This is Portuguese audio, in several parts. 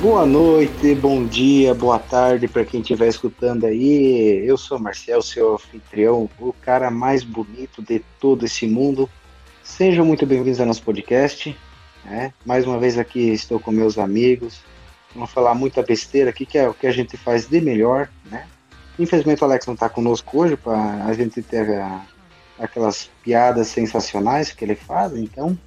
Boa noite, bom dia, boa tarde para quem estiver escutando aí. Eu sou Marcel, seu anfitrião, o cara mais bonito de todo esse mundo. Sejam muito bem-vindos ao nosso podcast. Né? Mais uma vez aqui estou com meus amigos. Vamos falar muita besteira aqui, que é o que a gente faz de melhor. Né? Infelizmente o Alex não está conosco hoje para a gente ter a, aquelas piadas sensacionais que ele faz, então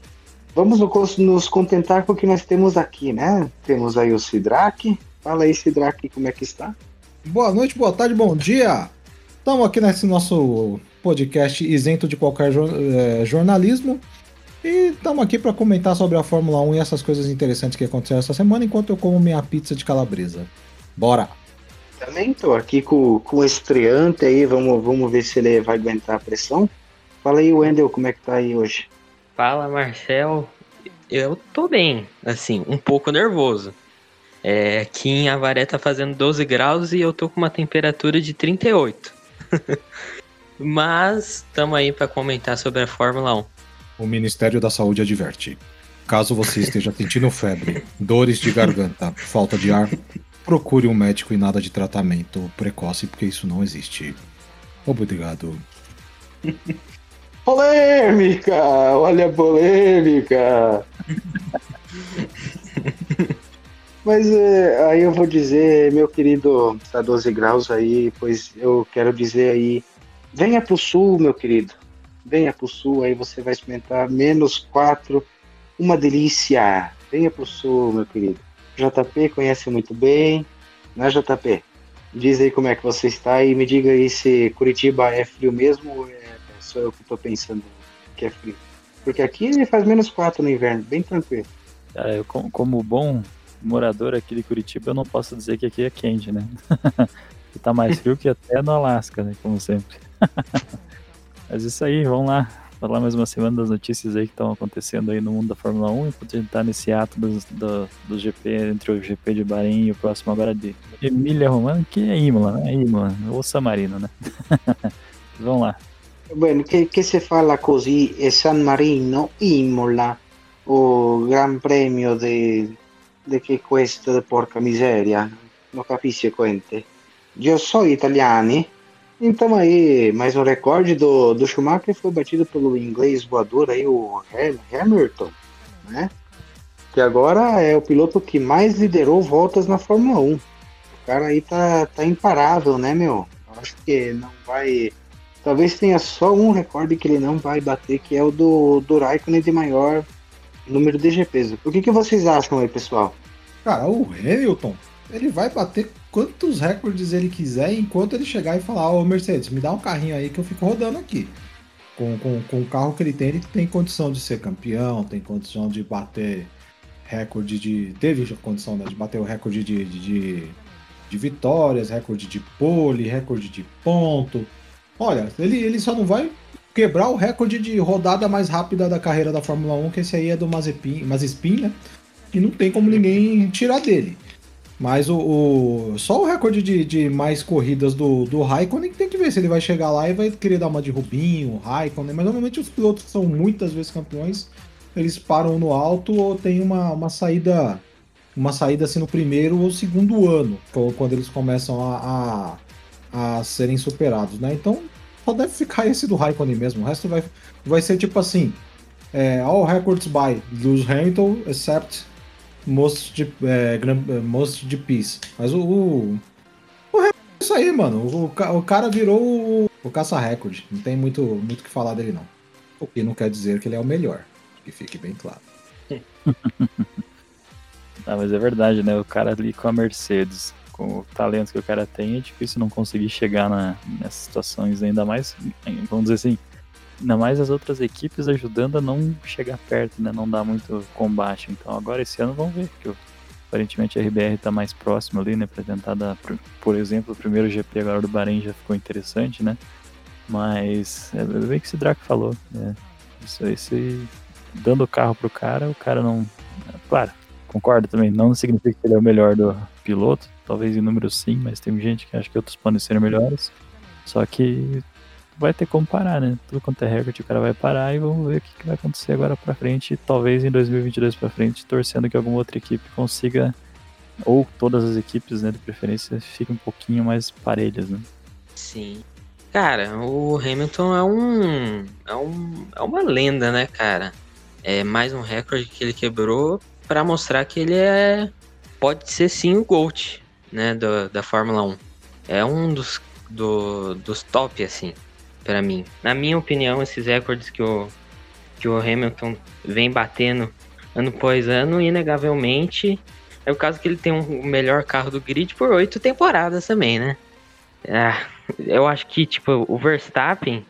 vamos nos contentar com o que nós temos aqui, né? Temos aí o Sidraque. Fala aí, Sidraque, como é que está? Boa noite, boa tarde, bom dia. Estamos aqui nesse nosso podcast isento de qualquer é, jornalismo. E estamos aqui para comentar sobre a Fórmula 1 e essas coisas interessantes que aconteceram essa semana enquanto eu como minha pizza de calabresa. Bora! Também estou aqui com, com o estreante aí, vamos, vamos ver se ele vai aguentar a pressão. Fala aí, Wendel, como é que tá aí hoje? Fala, Marcel. Eu tô bem, assim, um pouco nervoso. É, aqui em Avaré tá fazendo 12 graus e eu tô com uma temperatura de 38. Mas estamos aí para comentar sobre a Fórmula 1. O Ministério da Saúde adverte. Caso você esteja sentindo febre, dores de garganta, falta de ar, procure um médico e nada de tratamento precoce, porque isso não existe. Obrigado. Polêmica! Olha a polêmica! Mas é, aí eu vou dizer, meu querido, tá 12 graus aí, pois eu quero dizer aí, venha pro sul, meu querido. Venha pro sul, aí você vai experimentar menos 4, uma delícia. Venha pro sul, meu querido. JP conhece muito bem, né, JP? Diz aí como é que você está e me diga aí se Curitiba é frio mesmo ou sou eu que tô pensando que é frio. Porque aqui ele faz menos 4 no inverno, bem tranquilo. Cara, eu, como bom morador aqui de Curitiba, eu não posso dizer que aqui é quente, né? que tá mais frio que até no Alasca, né? Como sempre. Mas isso aí, vamos lá. Falar mais uma semana das notícias aí que estão acontecendo aí no mundo da Fórmula 1, enquanto a gente tá nesse ato do, do, GP, entre o GP de Bahrein e o próximo agora de Emília Romana, que é Imola, né? Imola, ou San Marino, né? vamos lá. Bueno, che, che se fala così è San Marino, Imola o Gran Premio de, de che questo, porca miseria, não capisce quente. Eu sou italiani, então aí, mais um recorde do, do Schumacher foi batido pelo inglês voador aí, o Hamilton, né? Que agora é o piloto que mais liderou voltas na Fórmula 1. O cara aí tá, tá imparável, né, meu? Acho que não vai Talvez tenha só um recorde que ele não vai bater, que é o do, do Raikkonen de maior número de GPs. O que, que vocês acham aí, pessoal? Cara, o Hamilton, ele vai bater quantos recordes ele quiser enquanto ele chegar e falar, ô Mercedes, me dá um carrinho aí que eu fico rodando aqui. Com, com, com o carro que ele tem, ele tem condição de ser campeão, tem condição de bater recorde de. Teve condição né, de bater o recorde de, de, de, de vitórias, recorde de pole, recorde de ponto. Olha, ele, ele só não vai quebrar o recorde de rodada mais rápida da carreira da Fórmula 1, que esse aí é do Mazepin, Mazepin né? E não tem como ninguém tirar dele. Mas o, o só o recorde de, de, mais corridas do, do Raikkonen tem que ver se ele vai chegar lá e vai querer dar uma de Rubinho, Raikkonen. Mas normalmente os pilotos que são muitas vezes campeões, eles param no alto ou tem uma, uma saída uma saída assim no primeiro ou segundo ano, quando eles começam a, a, a serem superados, né? Então só deve ficar esse do Raikkonen mesmo. O resto vai, vai ser tipo assim: é, All records by Lewis Hamilton, except most de, é, most de Peace. Mas o, o, o é isso aí, mano. O, o cara virou o, o caça-recorde. Não tem muito o muito que falar dele, não. O que não quer dizer que ele é o melhor. Que fique bem claro. ah, mas é verdade, né? O cara ali com a Mercedes com o talento que o cara tem, é difícil não conseguir chegar na, nessas situações, ainda mais, vamos dizer assim, ainda mais as outras equipes ajudando a não chegar perto, né? Não dar muito combate. Então agora esse ano vamos ver, porque aparentemente a RBR está mais próximo ali, né? Apresentada, por exemplo, o primeiro GP agora do Bahrein já ficou interessante, né? Mas é bem que esse Draco falou, né? Isso, esse, dando o carro pro cara, o cara não. Claro, concordo também, não significa que ele é o melhor do piloto, talvez em número sim, mas tem gente que acha que outros podem ser melhores. Só que vai ter como parar, né? Tudo quanto é recorde, o cara vai parar e vamos ver o que, que vai acontecer agora pra frente. Talvez em 2022 pra frente, torcendo que alguma outra equipe consiga ou todas as equipes, né, de preferência, fiquem um pouquinho mais parelhas, né? Sim. Cara, o Hamilton é um, é um. É uma lenda, né, cara? É mais um recorde que ele quebrou para mostrar que ele é. Pode ser sim o GOAT, né? Do, da Fórmula 1. É um dos, do, dos top, assim, para mim. Na minha opinião, esses recordes que o, que o Hamilton vem batendo ano após ano, inegavelmente, é o caso que ele tem um melhor carro do grid por oito temporadas também, né? Ah, eu acho que, tipo, o Verstappen,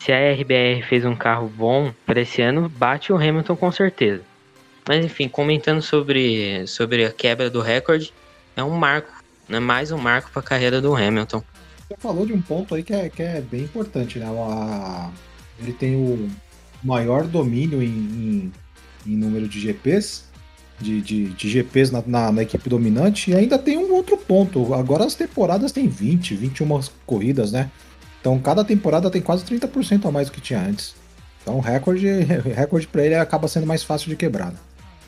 se a RBR fez um carro bom para esse ano, bate o Hamilton com certeza. Mas enfim, comentando sobre, sobre a quebra do recorde, é um marco, né? Mais um marco para a carreira do Hamilton. Você falou de um ponto aí que é, que é bem importante, né? A, ele tem o maior domínio em, em, em número de GPs de, de, de GPs na, na, na, equipe dominante. E ainda tem um outro ponto. Agora as temporadas têm 20, 21 corridas, né? Então cada temporada tem quase 30% a mais do que tinha antes. Então o recorde, recorde para ele acaba sendo mais fácil de quebrar. Né?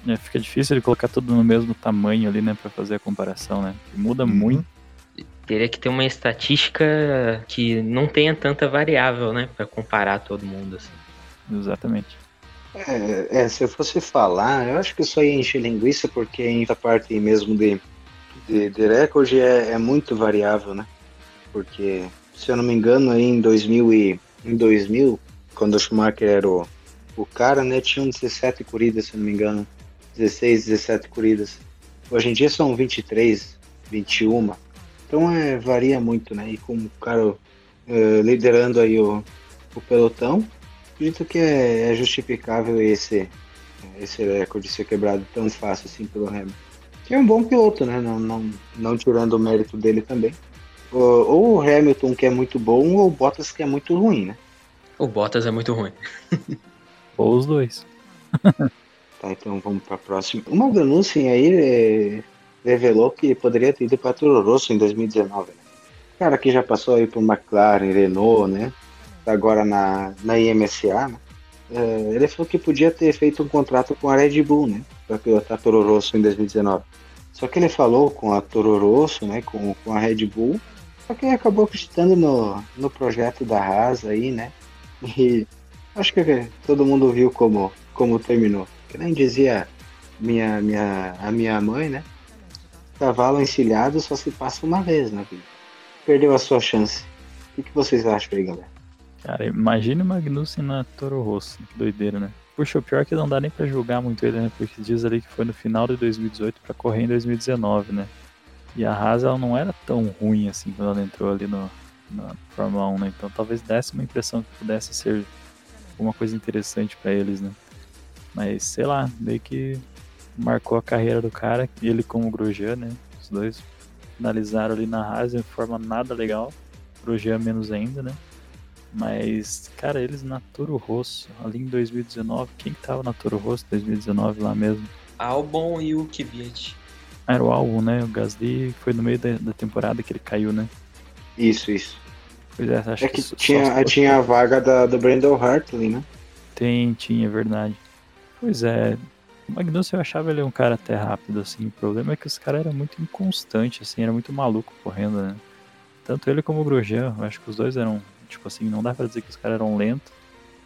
É, fica difícil de colocar tudo no mesmo tamanho ali, né, para fazer a comparação, né? Muda uhum. muito. Teria que ter uma estatística que não tenha tanta variável, né, para comparar todo mundo assim. Exatamente. É, é, se eu fosse falar, eu acho que isso aí enche linguiça, porque em a parte mesmo de, de, de recorde é, é, muito variável, né? Porque, se eu não me engano, aí em 2000, e, em 2000 quando o Schumacher era o, o cara, né, tinham 17 corridas, se eu não me engano. 16, 17 corridas. Hoje em dia são 23, 21. Então é, varia muito, né? E com o cara uh, liderando aí o, o pelotão, acredito que é, é justificável esse, esse recorde ser quebrado tão fácil assim pelo Hamilton. Que é um bom piloto, né? Não, não, não tirando o mérito dele também. Ou, ou, o Hamilton que é muito bom, ou o Bottas que é muito ruim, né? O Bottas é muito ruim. ou os dois. tá, então vamos para a próxima. O Magnussen aí é, revelou que poderia ter ido para Toro Rosso em 2019. Né? Cara que já passou aí por McLaren, Renault, né? agora na, na IMSA, né? é, ele falou que podia ter feito um contrato com a Red Bull, né? Para pilotar Toro Rosso em 2019. Só que ele falou com a Toro Rosso, né? Com, com a Red Bull, só que ele acabou acreditando no, no projeto da Haas aí, né? E acho que todo mundo viu como, como terminou. Que nem dizia minha, minha, a minha mãe, né? Cavalo encilhado só se passa uma vez na vida. Perdeu a sua chance. O que vocês acham aí, galera? Cara, imagine o Magnussen na Toro Rosso, que doideira, né? Puxa, o pior é que não dá nem pra julgar muito ele, né? Porque diz ali que foi no final de 2018 para correr em 2019, né? E a Haas, ela não era tão ruim assim quando ela entrou ali no, na Fórmula 1, né? Então talvez desse uma impressão que pudesse ser alguma coisa interessante para eles, né? Mas, sei lá, meio que marcou a carreira do cara, ele como o Grosjean, né? Os dois finalizaram ali na Haas de forma nada legal. Grosjean menos ainda, né? Mas, cara, eles na Toro Rosso, ali em 2019, quem que tava na Toro Rosso 2019 lá mesmo? Albon e o Kvyat. Era o Albon, né? O Gasly foi no meio da, da, temporada que ele caiu, né? Isso, isso. Pois é, acho é que, que tinha, tinha a vaga da, do Brandon Hartley, né? Tem, tinha, é verdade. Pois é, o Magnussen eu achava ele um cara até rápido, assim. O problema é que os caras eram muito inconstantes, assim, era muito maluco correndo, né? Tanto ele como o Grosjean, acho que os dois eram Tipo assim, não dá pra dizer que os caras eram lentos.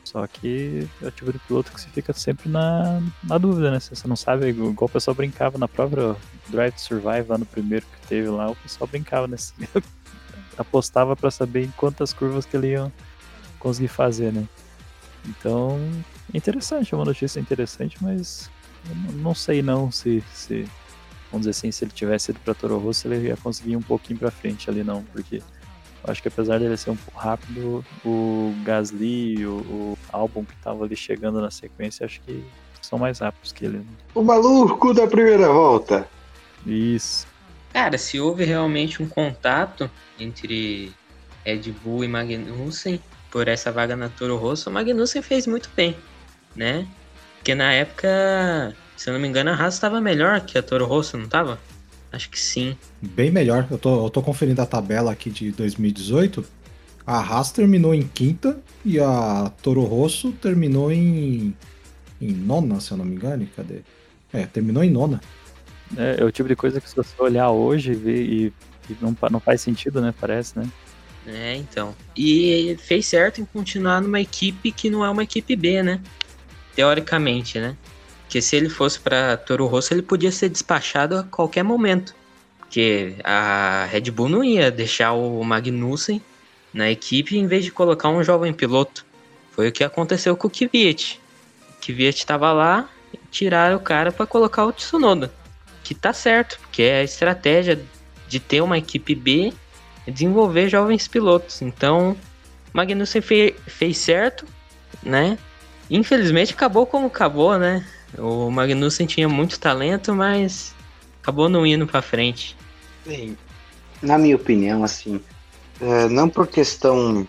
Só que é o tipo de piloto que você fica sempre na, na dúvida, né? Você não sabe, igual o pessoal brincava na própria Drive to Survive lá no primeiro que teve lá, o pessoal brincava nesse. apostava para saber em quantas curvas que ele ia conseguir fazer, né? Então, é interessante, é uma notícia interessante, mas não sei não se, se vamos dizer assim, se ele tivesse ido para Toro Rosso, ele ia conseguir um pouquinho para frente ali não, porque acho que apesar dele ser um pouco rápido, o Gasly, o, o álbum que tava ali chegando na sequência, acho que são mais rápidos que ele. O maluco da primeira volta. Isso. Cara, se houve realmente um contato entre Red Bull e Magnussen por essa vaga na Toro Rosso, o Magnussen fez muito bem, né? Porque na época, se eu não me engano, a Haas estava melhor que a Toro Rosso, não estava? Acho que sim. Bem melhor. Eu tô, eu tô conferindo a tabela aqui de 2018. A Haas terminou em quinta e a Toro Rosso terminou em, em nona, se eu não me engano. Cadê? É, terminou em nona. É, é o tipo de coisa que se você olhar hoje e ver e, e não, não faz sentido, né? Parece, né? É, então. E fez certo em continuar numa equipe que não é uma equipe B, né? Teoricamente, né? Porque se ele fosse para Toro Rosso, ele podia ser despachado a qualquer momento. Porque a Red Bull não ia deixar o Magnussen na equipe em vez de colocar um jovem piloto. Foi o que aconteceu com o Kvyat. O Kvyat estava lá, tiraram o cara para colocar o Tsunoda. Que tá certo, porque é a estratégia de ter uma equipe B desenvolver jovens pilotos. Então, Magnussen fe fez certo, né? Infelizmente acabou como acabou, né? O Magnussen tinha muito talento, mas acabou não indo para frente. Sim. Na minha opinião, assim, é, não por questão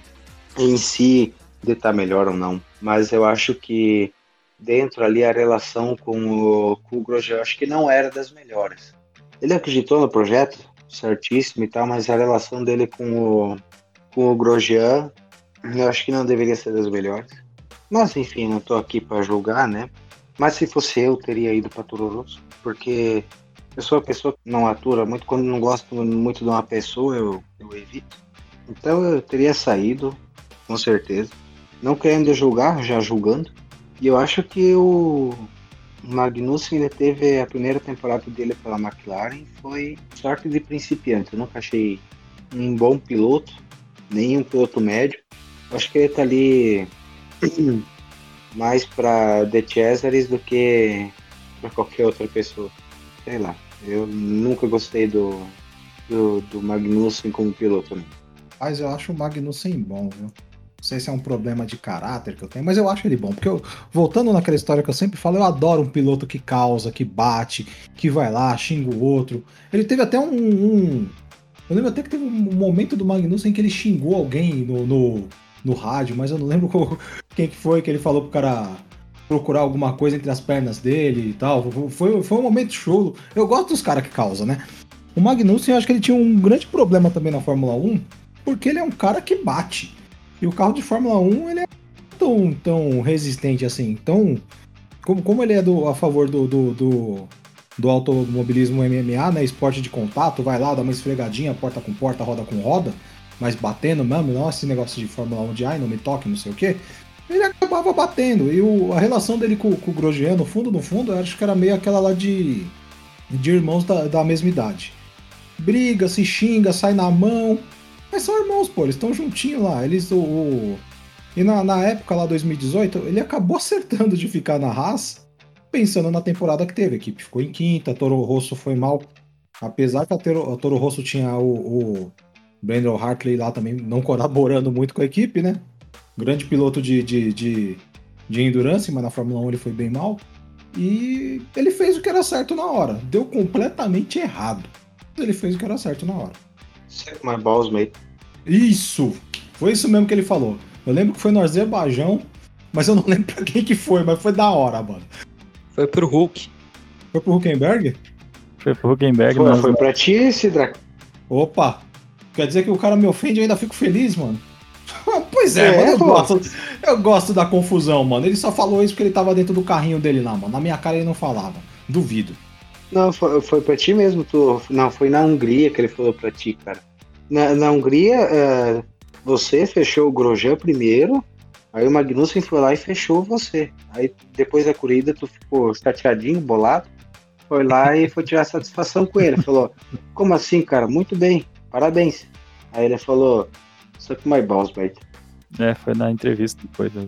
em si de estar tá melhor ou não, mas eu acho que dentro ali a relação com o, com o Grosjean, acho que não era das melhores. Ele acreditou no projeto, certíssimo e tal, mas a relação dele com o, com o Grosjean, eu acho que não deveria ser das melhores. Mas enfim, não estou aqui para julgar, né? Mas se fosse eu, teria ido para Toro Rosso, porque eu sou a pessoa que não atura muito, quando não gosto muito de uma pessoa, eu, eu evito. Então eu teria saído, com certeza. Não querendo julgar, já julgando. E eu acho que o Magnussen teve a primeira temporada dele pela McLaren foi sorte de principiante. Eu nunca achei um bom piloto, nem um piloto médio. Acho que ele tá ali mais para The Cesaris do que para qualquer outra pessoa. Sei lá. Eu nunca gostei do, do, do Magnussen como piloto. Né? Mas eu acho o Magnussen bom, viu? Sei se é um problema de caráter que eu tenho, mas eu acho ele bom. Porque eu, voltando naquela história que eu sempre falo, eu adoro um piloto que causa, que bate, que vai lá, xinga o outro. Ele teve até um. um eu lembro até que teve um momento do Magnussen que ele xingou alguém no, no, no rádio, mas eu não lembro quem que foi que ele falou pro cara procurar alguma coisa entre as pernas dele e tal. Foi, foi um momento show. Eu gosto dos caras que causam, né? O Magnussen, eu acho que ele tinha um grande problema também na Fórmula 1, porque ele é um cara que bate. E o carro de Fórmula 1, ele é tão, tão resistente assim. Então, como, como ele é do, a favor do, do, do, do automobilismo MMA, né? Esporte de contato, vai lá, dá uma esfregadinha, porta com porta, roda com roda, mas batendo mesmo, não esse negócio de Fórmula 1 de ai, não me toque, não sei o quê. Ele acabava batendo. E o, a relação dele com, com o Grosjean, no fundo, no fundo, eu acho que era meio aquela lá de, de irmãos da, da mesma idade. Briga, se xinga, sai na mão. Mas são irmãos, pô, eles estão juntinho lá. Eles, o, o... E na, na época lá, 2018, ele acabou acertando de ficar na Haas, pensando na temporada que teve. A equipe ficou em quinta, Toro Rosso foi mal. Apesar que a Toro, a Toro Rosso tinha o, o Brandon Hartley lá também não colaborando muito com a equipe, né? Grande piloto de, de, de, de endurance, mas na Fórmula 1 ele foi bem mal. E ele fez o que era certo na hora. Deu completamente errado. Ele fez o que era certo na hora. My balls, mate. Isso! Foi isso mesmo que ele falou. Eu lembro que foi no Azerbaijão, mas eu não lembro pra quem que foi, mas foi da hora, mano. Foi pro Hulk. Foi pro Huckenberg? Foi pro Huckenberg, Foi, foi pra ti, Sidra. Opa! Quer dizer que o cara me ofende e ainda fico feliz, mano. pois é, é mano, eu gosto, eu gosto da confusão, mano. Ele só falou isso porque ele tava dentro do carrinho dele lá, mano. Na minha cara ele não falava. Duvido. Não, foi, foi pra ti mesmo, tu. Não, foi na Hungria que ele falou pra ti, cara. Na, na Hungria, é, você fechou o Grosjean primeiro, aí o Magnussen foi lá e fechou você. Aí depois da corrida tu ficou chateadinho, bolado, foi lá e foi tirar satisfação com ele. Falou, como assim, cara? Muito bem, parabéns. Aí ele falou, Suck my balls, mate. É, foi na entrevista depois. Né?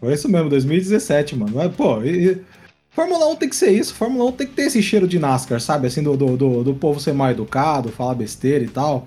Foi isso mesmo, 2017, mano. Mas, pô, e, Fórmula 1 tem que ser isso. Fórmula 1 tem que ter esse cheiro de NASCAR, sabe? Assim, do, do, do, do povo ser mal educado, falar besteira e tal.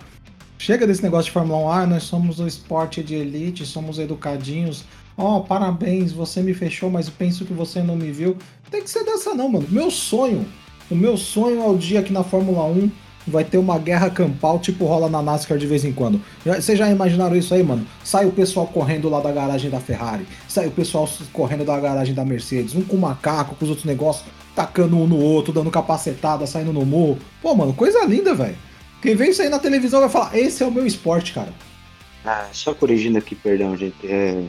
Chega desse negócio de Fórmula 1, ah, nós somos o esporte de elite, somos educadinhos. Ó, oh, parabéns, você me fechou, mas penso que você não me viu. Tem que ser dessa não, mano. Meu sonho, o meu sonho é o dia que na Fórmula 1 vai ter uma guerra campal, tipo rola na NASCAR de vez em quando. Vocês já imaginaram isso aí, mano? Sai o pessoal correndo lá da garagem da Ferrari, sai o pessoal correndo da garagem da Mercedes, um com macaco, com os outros negócios, tacando um no outro, dando capacetada, saindo no morro. Pô, mano, coisa linda, velho. Quem vê isso aí na televisão vai falar: esse é o meu esporte, cara. Ah, só corrigindo aqui, perdão, gente. É,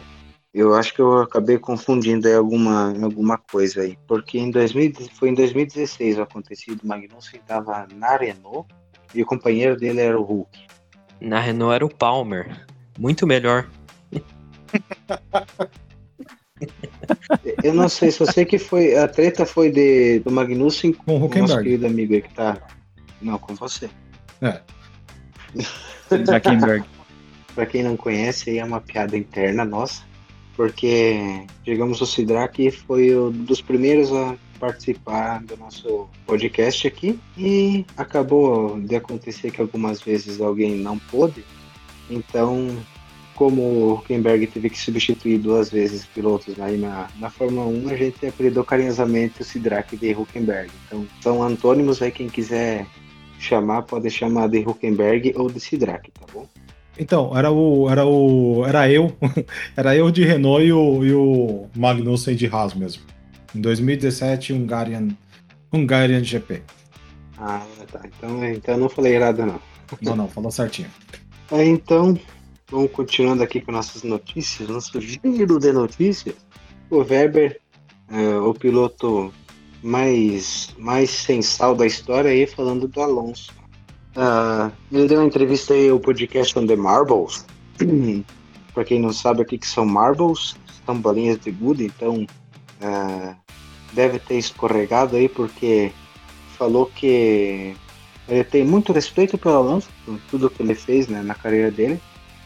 Eu acho que eu acabei confundindo aí alguma, alguma coisa aí. Porque em 2000, foi em 2016 o acontecido. O Magnussen estava na Renault e o companheiro dele era o Hulk. Na Renault era o Palmer. Muito melhor. Eu não sei, só sei que foi. A treta foi de, do Magnussen Com o o nosso querido amigo aí que tá. Não, com você. É. Zuckerberg. Pra quem não conhece, aí é uma piada interna nossa. Porque, digamos, o Sidrak foi um dos primeiros a participar do nosso podcast aqui. E acabou de acontecer que algumas vezes alguém não pôde. Então, como o Huckenberg teve que substituir duas vezes pilotos aí na, na Fórmula 1, a gente apelidou carinhosamente o Sidrak de Huckenberg. Então, são antônimos aí, quem quiser chamar, pode chamar de Huckenberg ou de Sidrak, tá bom? Então, era o. Era o. Era eu. Era eu de Renault e o, e o Magnussen de Haas mesmo. Em 2017, Hungarian, Hungarian GP. Ah, tá. Então, então eu não falei errado, não. Não, não, falou certinho. É, então, vamos continuando aqui com nossas notícias, nosso giro de notícias. O Weber, é, o piloto mais, mais sensal da história aí, falando do Alonso. Ah, ele deu uma entrevista aí ao podcast On The Marbles. Para quem não sabe o que, que são marbles, são bolinhas de gude, então ah, deve ter escorregado aí porque falou que ele tem muito respeito pelo Alonso, por tudo que ele fez né, na carreira dele,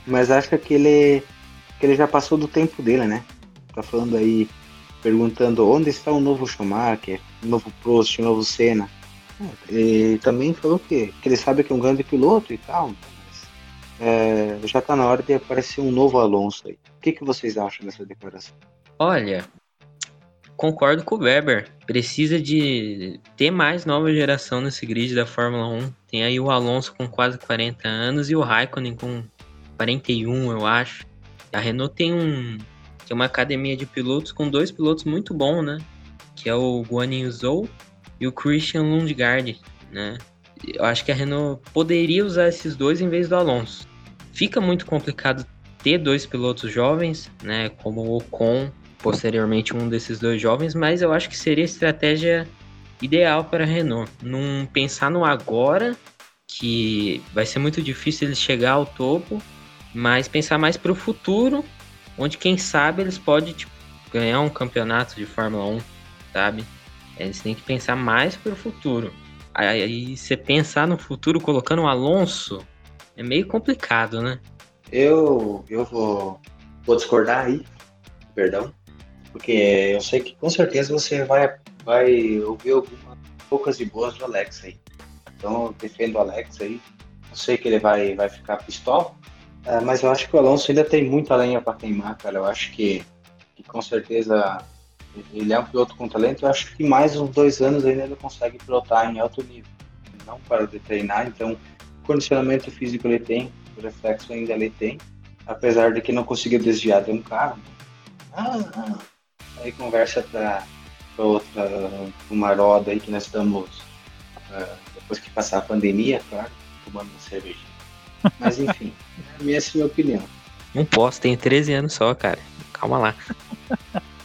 mas acha que ele, que ele já passou do tempo dele, né? Tá falando aí, perguntando onde está o novo Schumacher, o novo Prost, o novo Senna. E também falou que, que ele sabe que é um grande piloto e tal, mas é, já tá na hora de aparecer um novo Alonso aí. O que, que vocês acham dessa declaração? Olha, concordo com o Weber. Precisa de ter mais nova geração nesse grid da Fórmula 1. Tem aí o Alonso com quase 40 anos e o Raikkonen com 41, eu acho. A Renault tem um tem uma academia de pilotos com dois pilotos muito bons, né? Que é o Guan Yu Zhou e o Christian Lundgaard, né? Eu acho que a Renault poderia usar esses dois em vez do Alonso. Fica muito complicado ter dois pilotos jovens, né? Como o Ocon, posteriormente um desses dois jovens, mas eu acho que seria a estratégia ideal para a Renault. Não pensar no agora, que vai ser muito difícil eles chegar ao topo, mas pensar mais para o futuro, onde quem sabe eles podem tipo, ganhar um campeonato de Fórmula 1, sabe? Eles têm que pensar mais para o futuro. Aí, você pensar no futuro colocando o Alonso é meio complicado, né? Eu, eu vou, vou discordar aí, perdão, porque eu sei que com certeza você vai, vai ouvir algumas poucas e boas do Alex aí. Então eu defendo o Alex aí. Eu sei que ele vai, vai ficar pistola, é, mas eu acho que o Alonso ainda tem muita lenha para queimar, cara. Eu acho que, que com certeza ele é um piloto com talento. Eu acho que mais uns dois anos ainda ele consegue pilotar em alto nível. Ele não para de treinar, então o condicionamento físico ele tem, o reflexo ainda ele tem, apesar de que não conseguiu desviar de um carro. Ah, ah. Aí conversa para outra, uma roda aí que nós estamos, uh, depois que passar a pandemia, claro, tomando uma cerveja. Mas enfim, essa é a minha opinião. Não posso, tenho 13 anos só, cara. Calma lá.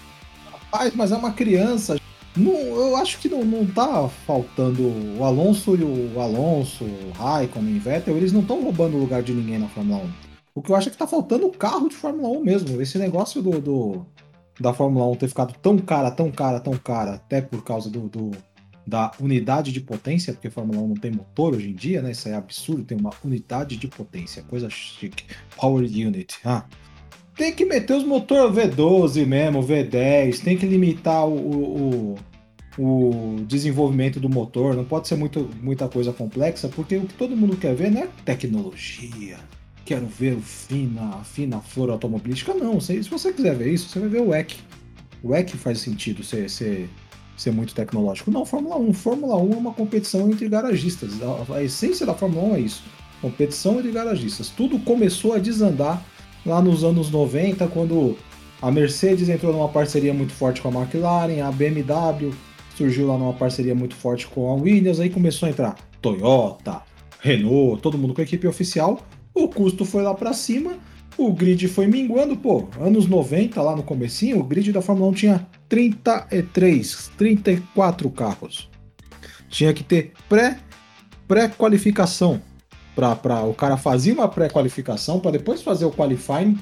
Mas é uma criança. Não, eu acho que não, não tá faltando. O Alonso e o Alonso, o Raikkonen, o Vettel, eles não estão roubando o lugar de ninguém na Fórmula 1. O que eu acho é que tá faltando o carro de Fórmula 1 mesmo. Esse negócio do, do da Fórmula 1 ter ficado tão cara, tão cara, tão cara, até por causa do, do da unidade de potência, porque a Fórmula 1 não tem motor hoje em dia, né? Isso é absurdo, tem uma unidade de potência, coisa chique. Power Unit. Ah. Tem que meter os motor V12 mesmo, V10, tem que limitar o, o, o desenvolvimento do motor, não pode ser muito, muita coisa complexa, porque o que todo mundo quer ver não é tecnologia. Quero ver o fina, fina flor automobilística, não. Se, se você quiser ver isso, você vai ver o WEC. O WEC faz sentido ser, ser, ser muito tecnológico. Não, Fórmula 1. Fórmula 1 é uma competição entre garagistas. A, a essência da Fórmula 1 é isso. Competição entre garagistas. Tudo começou a desandar lá nos anos 90, quando a Mercedes entrou numa parceria muito forte com a McLaren, a BMW surgiu lá numa parceria muito forte com a Williams, aí começou a entrar Toyota, Renault, todo mundo com a equipe oficial, o custo foi lá para cima, o grid foi minguando, pô, anos 90 lá no comecinho, o grid da Fórmula 1 tinha 33, 34 carros. Tinha que ter pré pré-qualificação para o cara fazer uma pré-qualificação para depois fazer o qualifying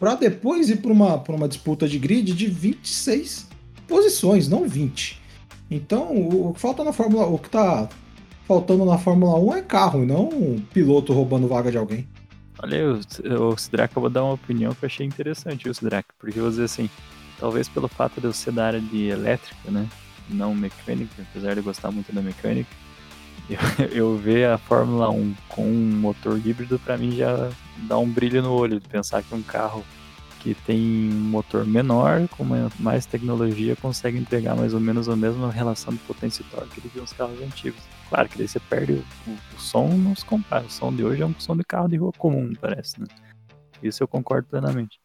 para depois ir para uma, uma disputa de grid de 26 posições, não 20. Então, o que falta na Fórmula, o que tá faltando na Fórmula 1 é carro, não um piloto roubando vaga de alguém. Olha, o, o Sidraka, eu vou dar uma opinião que eu achei interessante, o Sidraka, porque eu vou dizer assim, talvez pelo fato de eu ser da área de elétrica, né, não mecânica, apesar de eu gostar muito da mecânica, eu, ver a Fórmula 1 com um motor híbrido, para mim já dá um brilho no olho, de pensar que um carro que tem um motor menor, com mais tecnologia, consegue entregar mais ou menos a mesma relação de potência e torque que os carros antigos. Claro que daí você perde o, o, o som nos compara. O som de hoje é um som de carro de rua comum, parece, né? Isso eu concordo plenamente.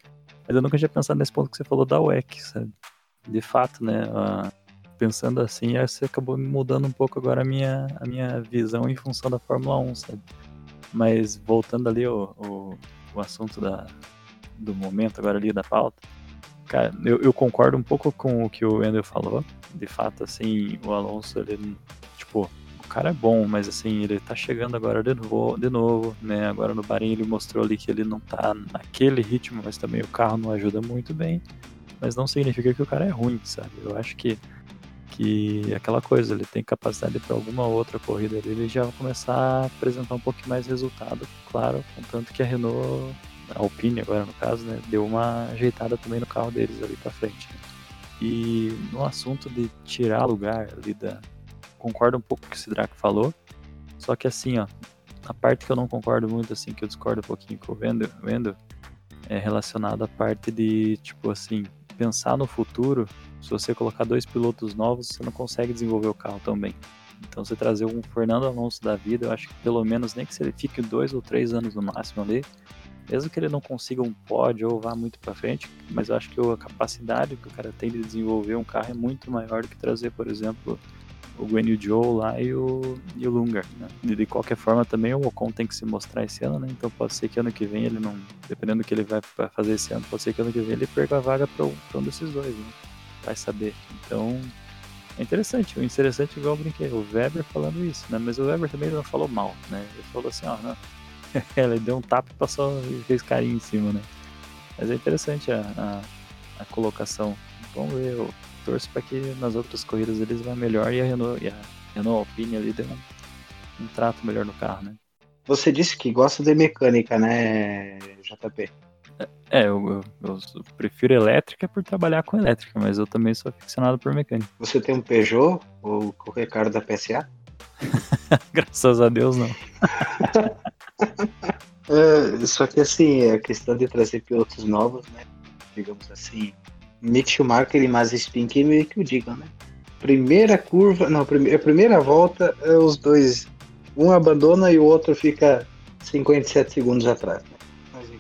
Mas eu nunca tinha pensado nesse ponto que você falou da WEC, sabe? De fato, né? Uh, pensando assim, você acabou mudando um pouco agora a minha, a minha visão em função da Fórmula 1, sabe? Mas voltando ali o, o, o assunto da, do momento agora ali da pauta, cara, eu, eu, concordo um pouco com o que o Wendel falou. De fato, assim, o Alonso, ele, tipo, o cara é bom, mas assim, ele tá chegando agora de novo, de novo, né? Agora no Bahrein ele mostrou ali que ele não tá naquele ritmo, mas também o carro não ajuda muito bem. Mas não significa que o cara é ruim, sabe? Eu acho que que aquela coisa, ele tem capacidade para alguma outra corrida ali, ele já vai começar a apresentar um pouquinho mais resultado, claro, contanto que a Renault a Alpine agora no caso, né, deu uma ajeitada também no carro deles ali para frente. Né? E no assunto de tirar lugar ali da. Concordo um pouco com o que o Sidraco falou, só que assim, ó, a parte que eu não concordo muito, assim, que eu discordo um pouquinho com o Wendel é relacionada à parte de, tipo assim, pensar no futuro. Se você colocar dois pilotos novos, você não consegue desenvolver o carro também. Então, você trazer um Fernando Alonso da vida, eu acho que pelo menos, nem que se ele fique dois ou três anos no máximo ali, mesmo que ele não consiga um pódio ou vá muito para frente, mas eu acho que a capacidade que o cara tem de desenvolver um carro é muito maior do que trazer, por exemplo, o Gwen Joe lá e o, e o Lungar. Né? E de qualquer forma, também o Ocon tem que se mostrar esse ano, né? Então pode ser que ano que vem ele não. Dependendo do que ele vai fazer esse ano, pode ser que ano que vem ele perca a vaga para um desses dois, né? Vai saber. Então. É interessante, o interessante igual eu brinquei, o Weber falando isso, né? Mas o Weber também não falou mal, né? Ele falou assim, ó, não, Ela deu um tapa e passou e fez carinho em cima, né? Mas é interessante a, a, a colocação. Vamos ver, eu torço para que nas outras corridas eles vão melhor e a Renault, e a Renault Alpine ali deu um, um trato melhor no carro, né? Você disse que gosta de mecânica, né, JP? É, eu, eu, eu, prefiro elétrica por trabalhar com elétrica, mas eu também sou aficionado por mecânica. Você tem um Peugeot ou qualquer carro da PSA? Graças a Deus, não. é, só que assim, é a questão de trazer pilotos novos, né? Digamos assim. Mick Schumacher e Mazepin que meio que o digam, né? Primeira curva, não, a primeira volta, é os dois, um abandona e o outro fica 57 segundos atrás. Né?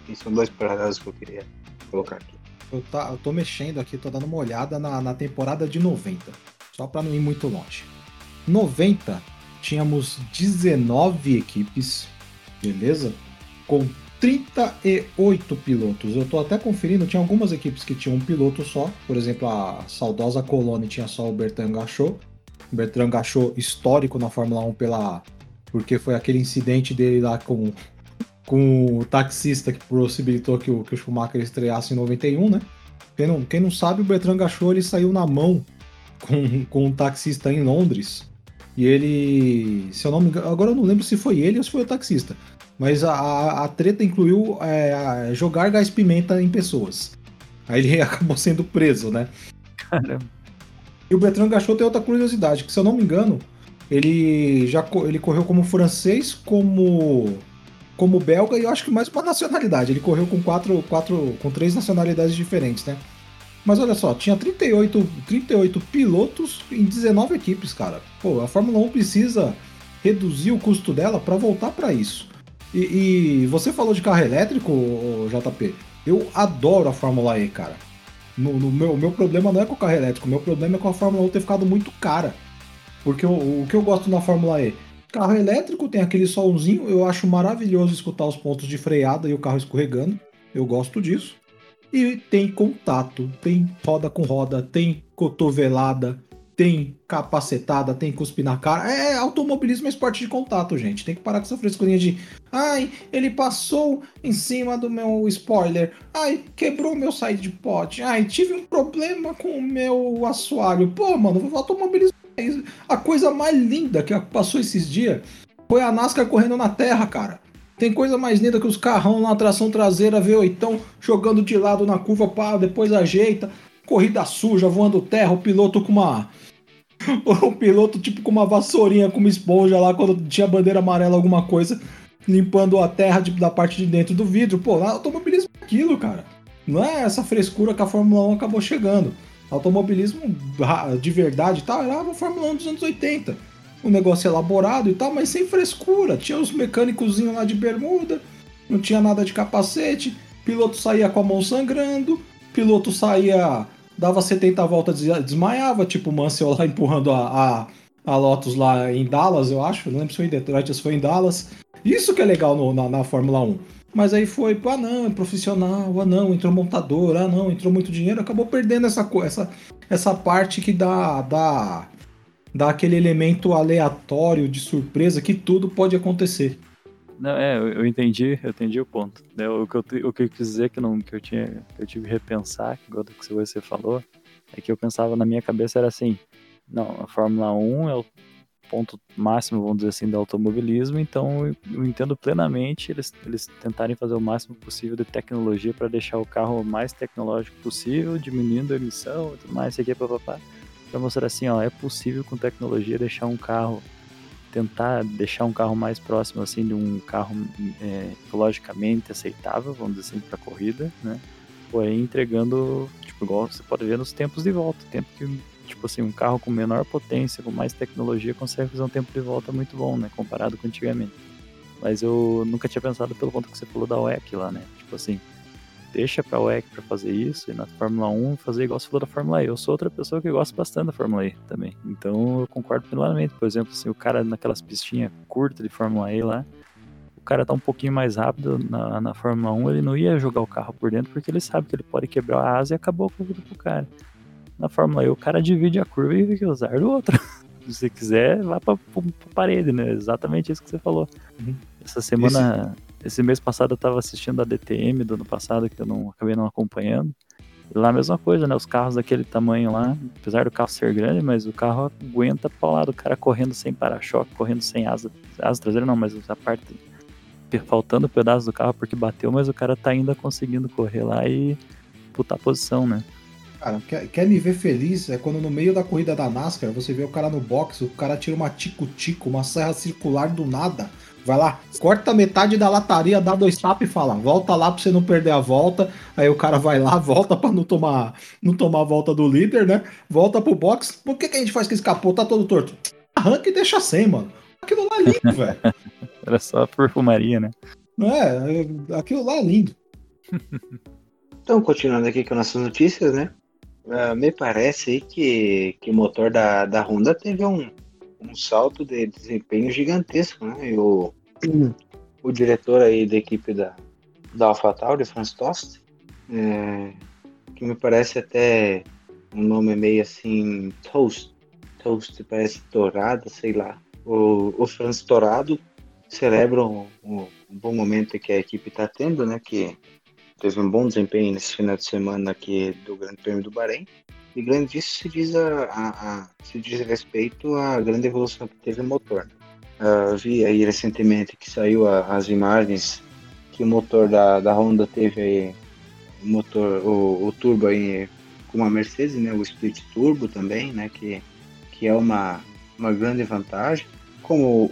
Enfim, são dois paralelos que eu queria colocar aqui. Eu, tá, eu tô mexendo aqui, tô dando uma olhada na, na temporada de 90, só para não ir muito longe. 90, tínhamos 19 equipes, beleza? Com 38 pilotos. Eu tô até conferindo, tinha algumas equipes que tinham um piloto só. Por exemplo, a saudosa Colônia tinha só o Bertrand Gachot. Bertrand Gachot histórico na Fórmula 1 pela porque foi aquele incidente dele lá com, com o taxista que possibilitou que o, que o Schumacher estreasse em 91, né? Quem não, quem não sabe, o Bertrand Gachot ele saiu na mão com, com um taxista em Londres e ele, se eu não me engano, agora eu não lembro se foi ele ou se foi o taxista. Mas a, a, a treta incluiu é, jogar gás pimenta em pessoas. Aí ele acabou sendo preso, né? Caramba. E o Bertrand Gachot tem outra curiosidade, que se eu não me engano, ele já ele correu como francês, como como belga e eu acho que mais uma nacionalidade. Ele correu com quatro, quatro com três nacionalidades diferentes, né? Mas olha só, tinha 38, 38 pilotos em 19 equipes, cara. Pô, a Fórmula 1 precisa reduzir o custo dela para voltar para isso. E, e, você falou de carro elétrico, JP. Eu adoro a Fórmula E, cara. No, no meu, meu problema não é com o carro elétrico, meu problema é com a Fórmula 1 ter ficado muito cara. Porque o, o que eu gosto na Fórmula E? Carro elétrico tem aquele solzinho, eu acho maravilhoso escutar os pontos de freada e o carro escorregando. Eu gosto disso. E tem contato, tem roda com roda, tem cotovelada, tem capacetada, tem cuspe na cara. É, automobilismo é esporte de contato, gente. Tem que parar com essa frescurinha de ai, ele passou em cima do meu spoiler. Ai, quebrou meu side pod. Ai, tive um problema com o meu assoalho. Pô, mano, automobilismo é a coisa mais linda que passou esses dias foi a NASCAR correndo na terra, cara. Tem coisa mais linda que os carrão na tração traseira V8 jogando de lado na curva, pá, depois ajeita. Corrida suja, voando terra, o piloto com uma o piloto, tipo, com uma vassourinha, com uma esponja lá, quando tinha bandeira amarela, alguma coisa, limpando a terra tipo, da parte de dentro do vidro. Pô, automobilismo é aquilo, cara. Não é essa frescura que a Fórmula 1 acabou chegando. Automobilismo de verdade e tal, era a Fórmula 1 dos anos 80. Um negócio elaborado e tal, mas sem frescura. Tinha os mecânicos lá de bermuda, não tinha nada de capacete, piloto saía com a mão sangrando, piloto saía dava 70 voltas desmaiava, tipo o Mansell lá empurrando a, a, a, Lotus lá em Dallas, eu acho. Não lembro se foi em Detroit se foi em Dallas. Isso que é legal no, na, na Fórmula 1. Mas aí foi, ah não, é profissional, ah não, entrou montador, ah não, entrou muito dinheiro, acabou perdendo essa, essa, essa parte que dá, dá, dá aquele elemento aleatório de surpresa que tudo pode acontecer. Não, é, eu, entendi, eu entendi o ponto. Né? O, que eu, o que eu quis dizer que, não, que eu tinha, que eu tive que repensar, igual do que você falou, é que eu pensava na minha cabeça era assim, não, a Fórmula 1 é o ponto máximo, vamos dizer assim, do automobilismo, então eu, entendo plenamente eles, eles tentarem fazer o máximo possível de tecnologia para deixar o carro mais tecnológico possível, diminuindo a emissão e tudo mais, isso aqui, papapá, para mostrar assim, ó, é possível com tecnologia deixar um carro tentar deixar um carro mais próximo assim de um carro é, ecologicamente aceitável, vamos dizer assim, para corrida, né? Porém entregando, tipo, igual você pode ver nos tempos de volta, tempo que tipo assim, um carro com menor potência, com mais tecnologia consegue fazer um tempo de volta muito bom, né, comparado com antigamente. Mas eu nunca tinha pensado pelo ponto que você falou da WEC lá, né? Tipo assim, deixa pra WEC pra fazer isso, e na Fórmula 1 fazer igual você falou da Fórmula E. Eu sou outra pessoa que gosta bastante da Fórmula E também. Então eu concordo plenamente. Por exemplo, assim, o cara naquelas pistinhas curtas de Fórmula E lá, o cara tá um pouquinho mais rápido na, na Fórmula 1, ele não ia jogar o carro por dentro porque ele sabe que ele pode quebrar a asa e acabou a corrida pro cara. Na Fórmula E, o cara divide a curva e fica usar do outro. Se você quiser, vá pra, pra, parede, né? Exatamente isso que você falou. Uhum. Essa semana. Esse esse mês passado eu tava assistindo a DTM do ano passado, que eu não acabei não acompanhando. E lá a mesma coisa, né? Os carros daquele tamanho lá, apesar do carro ser grande, mas o carro aguenta pra lá do cara correndo sem para-choque, correndo sem asa, asa traseira não, mas a parte faltando pedaço do carro porque bateu, mas o cara tá ainda conseguindo correr lá e putar posição, né? Cara, quer, quer me ver feliz? É quando no meio da corrida da NASCAR você vê o cara no box, o cara tira uma tico-tico, uma serra circular do nada Vai lá, corta metade da lataria, dá dois tapas e fala, volta lá pra você não perder a volta. Aí o cara vai lá, volta pra não tomar, não tomar a volta do líder, né? Volta pro box. Por que, que a gente faz que esse capô tá todo torto? Arranca e deixa sem, mano. Aquilo lá é lindo, velho. Era só perfumaria, né? É, aquilo lá é lindo. Então, continuando aqui com nossas notícias, né? Uh, me parece aí que, que o motor da, da Honda teve um, um salto de desempenho gigantesco, né? E o, o diretor aí da equipe da, da AlphaTauri, Franz Tost, é, que me parece até um nome meio assim, Toast, Toast parece dourado, sei lá. O, o Franz Dourado celebra um, um, bom momento que a equipe está tendo, né? Que teve um bom desempenho nesse final de semana aqui do Grande Prêmio do Bahrein. E grande disso se diz, a, a, a, se diz respeito à grande evolução que teve o motor. Uh, vi aí recentemente que saiu a, as imagens que o motor da, da Honda teve aí, o motor, o, o turbo aí com a Mercedes, né, o split turbo também, né, que, que é uma, uma grande vantagem. Como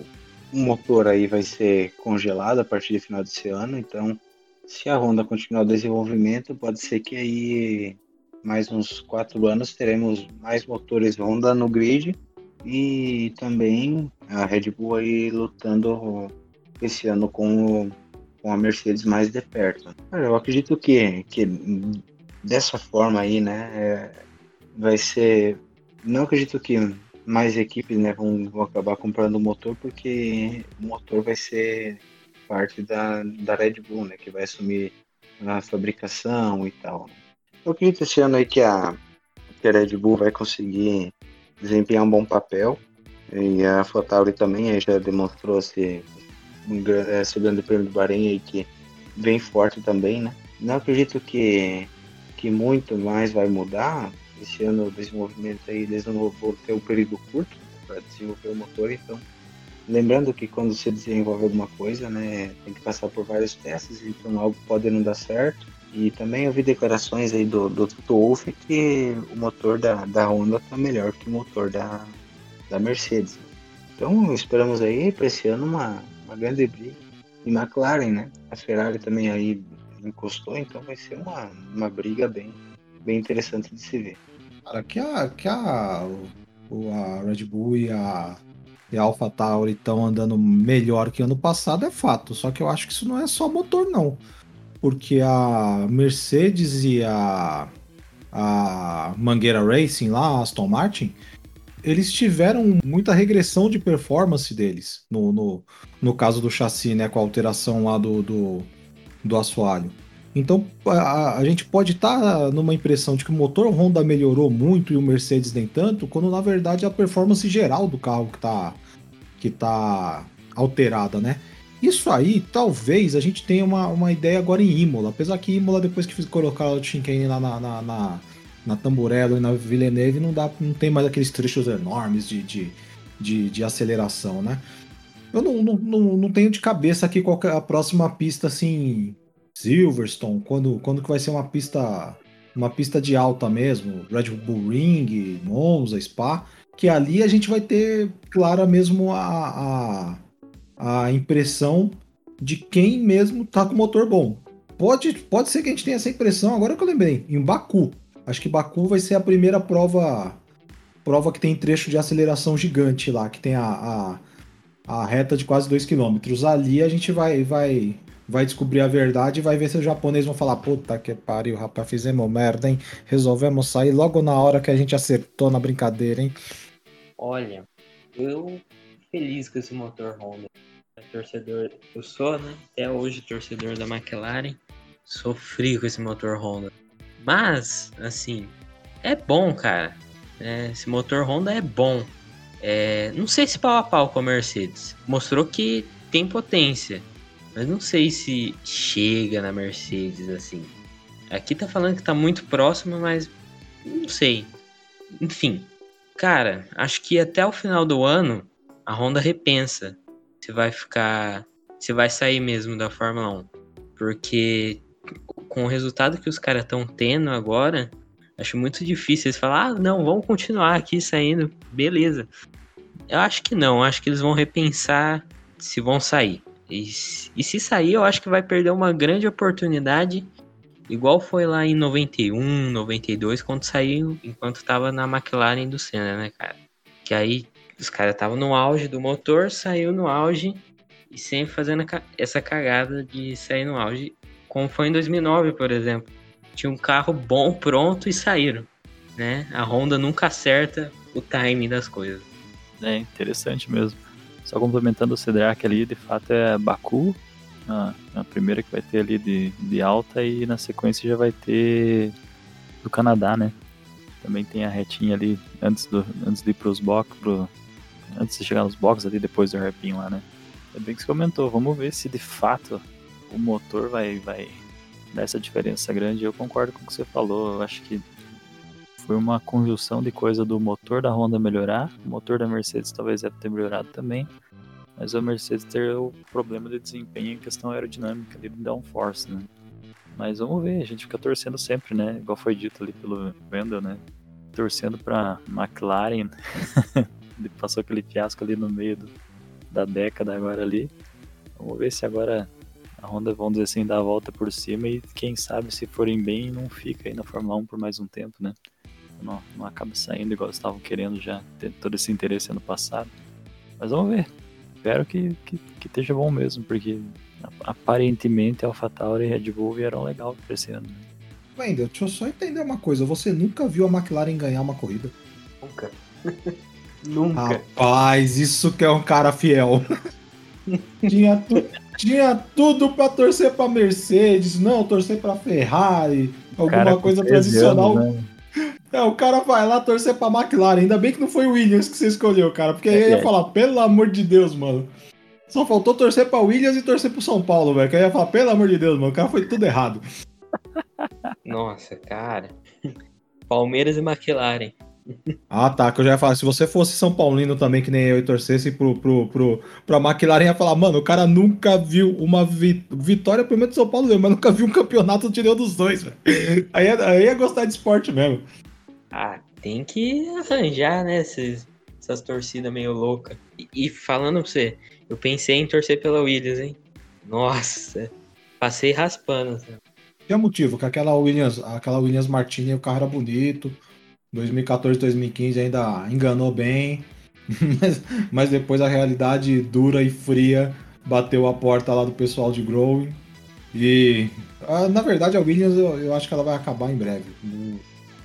o motor aí vai ser congelado a partir do final desse ano, então se a Honda continuar o desenvolvimento, pode ser que aí mais uns quatro anos teremos mais motores Honda no grid e também a Red Bull aí lutando esse ano com, com a Mercedes mais de perto. Eu acredito que, que dessa forma aí, né, é, vai ser. Não acredito que mais equipes né, vão, vão acabar comprando o motor porque o motor vai ser parte da, da Red Bull, né, que vai assumir a fabricação e tal. Eu acredito esse ano aí que a, que a Red Bull vai conseguir desempenhar um bom papel e a Fotauri também já demonstrou se esse grande prêmio do Bahrein aí que vem forte também, né? Não acredito que, que muito mais vai mudar, esse ano o desenvolvimento aí, eles não vão ter um período curto para desenvolver o motor, então lembrando que quando você desenvolve alguma coisa, né, tem que passar por vários testes, então algo pode não dar certo. E também eu vi declarações aí do, do Toto Wolff que o motor da, da Honda tá melhor que o motor da, da Mercedes. Então esperamos aí para esse ano uma, uma grande briga. E McLaren, né? A Ferrari também aí encostou, então vai ser uma, uma briga bem, bem interessante de se ver. Cara, que a, que a, a Red Bull e a, e a AlphaTauri estão andando melhor que ano passado é fato. Só que eu acho que isso não é só motor, não. Porque a Mercedes e a, a Mangueira Racing lá, a Aston Martin, eles tiveram muita regressão de performance deles. No, no, no caso do chassi, né? Com a alteração lá do, do, do assoalho. Então a, a gente pode estar tá numa impressão de que o motor Honda melhorou muito e o Mercedes nem tanto, quando na verdade é a performance geral do carro que está que tá alterada, né? Isso aí, talvez a gente tenha uma, uma ideia agora em Imola, apesar que Imola, depois que colocaram o Shinkane lá na, na, na, na Tamburello e na Villeneuve, não, dá, não tem mais aqueles trechos enormes de, de, de, de aceleração, né? Eu não, não, não, não tenho de cabeça aqui qual é a próxima pista, assim, Silverstone, quando, quando que vai ser uma pista uma pista de alta mesmo, Red Bull Ring, Monza, Spa, que ali a gente vai ter clara mesmo a, a, a impressão de quem mesmo tá com motor bom. Pode, pode ser que a gente tenha essa impressão, agora que eu lembrei, em Baku. Acho que Baku vai ser a primeira prova prova que tem trecho de aceleração gigante lá, que tem a, a, a reta de quase 2 km. Ali a gente vai, vai vai descobrir a verdade e vai ver se os japoneses vão falar: puta que pariu, rapaz, fizemos merda, hein? Resolvemos sair logo na hora que a gente acertou na brincadeira, hein? Olha, eu feliz com esse motor Honda. Torcedor, eu sou, né? Até hoje torcedor da McLaren. Sofri com esse motor Honda. Mas, assim, é bom, cara. É, esse motor Honda é bom. É, não sei se pau a pau com a Mercedes. Mostrou que tem potência. Mas não sei se chega na Mercedes assim. Aqui tá falando que tá muito próximo, mas não sei. Enfim, cara, acho que até o final do ano a Honda repensa se vai ficar, se vai sair mesmo da Fórmula 1, porque com o resultado que os caras estão tendo agora, acho muito difícil eles falar, ah, não, vamos continuar aqui saindo, beleza. Eu acho que não, acho que eles vão repensar se vão sair. E, e se sair, eu acho que vai perder uma grande oportunidade, igual foi lá em 91, 92, quando saiu, enquanto estava na McLaren do Senna, né, cara? Que aí os caras estavam no auge do motor, saiu no auge e sempre fazendo essa cagada de sair no auge, como foi em 2009, por exemplo. Tinha um carro bom, pronto e saíram, né? A Honda nunca acerta o timing das coisas. É interessante mesmo. Só complementando o Cedric ali, de fato é Baku, a, primeira que vai ter ali de, de alta, e na sequência já vai ter do Canadá, né? Também tem a retinha ali antes, do, antes de ir pros box, pro, antes de chegar nos boxes ali, depois do hairpin lá, né? É bem que você comentou, vamos ver se de fato o motor vai, vai dar essa diferença grande. Eu concordo com o que você falou, eu acho que foi uma conjunção de coisa do motor da Honda melhorar, o motor da Mercedes talvez deve ter melhorado também, mas a Mercedes ter o problema de desempenho em questão aerodinâmica do downforce, né? Mas vamos ver, a gente fica torcendo sempre, né? Igual foi dito ali pelo Wendel, né? Torcendo pra McLaren. Passou aquele fiasco ali no meio do, da década agora ali. Vamos ver se agora a Honda, vamos dizer assim, dá a volta por cima e quem sabe se forem bem não fica aí na Fórmula 1 por mais um tempo, né? não, não acaba saindo igual estavam querendo já, ter todo esse interesse ano passado. Mas vamos ver. Espero que, que, que esteja bom mesmo, porque aparentemente AlphaTauri e Red Bull vieram legal pra esse ano. Wendel, deixa eu só entender uma coisa. Você nunca viu a McLaren ganhar uma corrida? Nunca. Nunca. Rapaz, isso que é um cara fiel. tinha, tu, tinha tudo pra torcer pra Mercedes, não, torcer pra Ferrari, alguma Cara, coisa com 13 tradicional. anos, né? É, o cara vai lá torcer pra McLaren. Ainda bem que não foi o Williams que você escolheu, cara. Porque aí eu ia É. falar, pelo amor de Deus, mano. Só faltou torcer pra Williams e torcer pro São Paulo, velho. Que aí eu ia falar, pelo amor de Deus, mano. O cara foi tudo errado. Nossa, cara. Palmeiras e McLaren. Ah, tá. Que eu já ia falar, se você fosse São Paulino também, que nem eu, e torcesse pro, pro, pro, pra McLaren, ia falar, mano, o cara nunca viu uma vi- vitória, pelo menos São Paulo, mesmo, mas nunca viu um campeonato de nenhum dos dois, velho. Aí, ia- aí ia gostar de esporte mesmo. Ah, tem que arranjar, né? Esses, essas torcidas meio loucas. E, e falando pra você, eu pensei em torcer pela Williams, hein? Nossa, passei raspando. Tinha motivo, que aquela Williams, aquela Williams Martini, o carro era bonito. 2014, 2015 ainda enganou bem. Mas, mas depois a realidade dura e fria bateu a porta lá do pessoal de Growing. E ah, na verdade a Williams eu, eu acho que ela vai acabar em breve.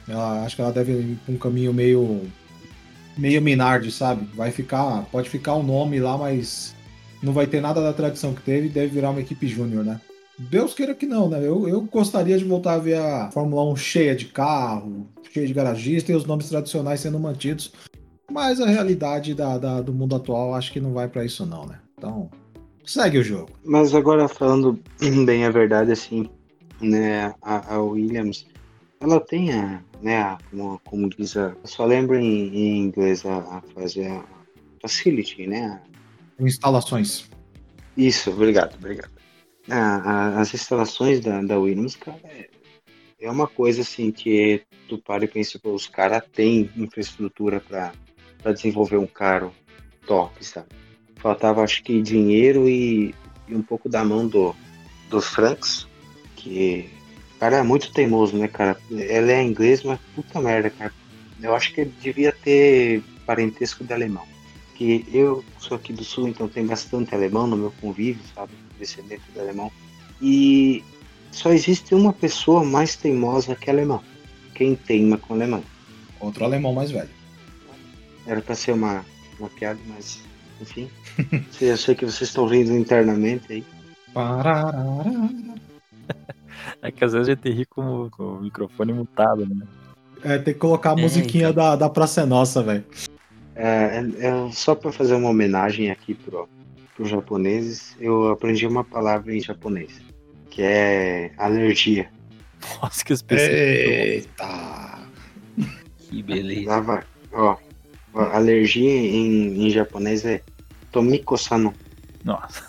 Ela, acho que ela deve ir pra um caminho meio meio Minardi, sabe? Vai ficar, pode ficar o nome lá, mas não vai ter nada da tradição que teve e deve virar uma equipe júnior, né? Deus queira que não, né? Eu, eu gostaria de voltar a ver a Fórmula 1 cheia de carro, cheia de garagista e os nomes tradicionais sendo mantidos. Mas a realidade da, da- do mundo atual acho que não vai pra isso, não, né? Então, segue o jogo. Mas agora falando bem a verdade, assim, né, a, a Williams, ela tem a, né, a, como, como diz a, só lembro em, em inglês a, a fazer a facility, né, Instalações. Isso, obrigado, obrigado. Ah, a- as instalações da, da Williams, cara, é, é uma coisa assim que tu para e pensa, pô, os caras têm infraestrutura para desenvolver um carro top, sabe? Faltava, acho que, dinheiro e, e um pouco da mão do, do Franks, que o cara é muito teimoso, né, cara? Ele é inglês, mas puta merda, cara. Eu acho que ele devia ter parentesco de alemão que eu sou aqui do sul, então tem bastante alemão no meu convívio, sabe? Descendente de alemão. E só existe uma pessoa mais teimosa que alemão. Quem teima com alemão. Outro alemão mais velho. Era para ser uma, uma piada, mas enfim. eu sei que vocês estão rindo internamente aí. É que às vezes a gente ri com, com o microfone mutado, né? É, tem que colocar a É, musiquinha da, da Praça é Nossa, velho. É, é- é só para fazer uma homenagem aqui pro, os japoneses, eu aprendi uma palavra em japonês, que é alergia. Nossa, que específico. Eita! Que beleza. Ó, ó, alergia em, em japonês é tomiko-sano. Nossa.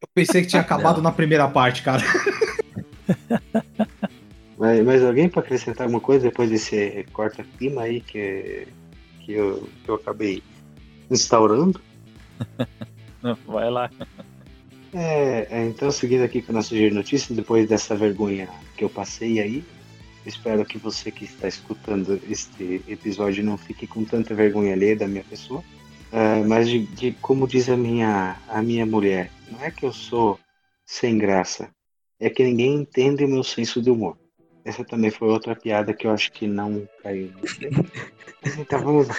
Eu pensei que tinha acabado Não. na primeira parte, cara. Mas, mas alguém para acrescentar alguma coisa depois desse corta-clima aí que, que, eu, que eu acabei instaurando? Vai lá. É, é, então, seguindo aqui com a nossa giro de notícias, depois dessa vergonha que eu passei aí, espero que você que está escutando este episódio não fique com tanta vergonha alheia da minha pessoa. É, mas de, de- como diz a minha, a minha mulher, não é que eu sou sem graça, é que ninguém entende o meu senso de humor. Essa também foi outra piada que eu acho que não caiu. Mas então vamos lá.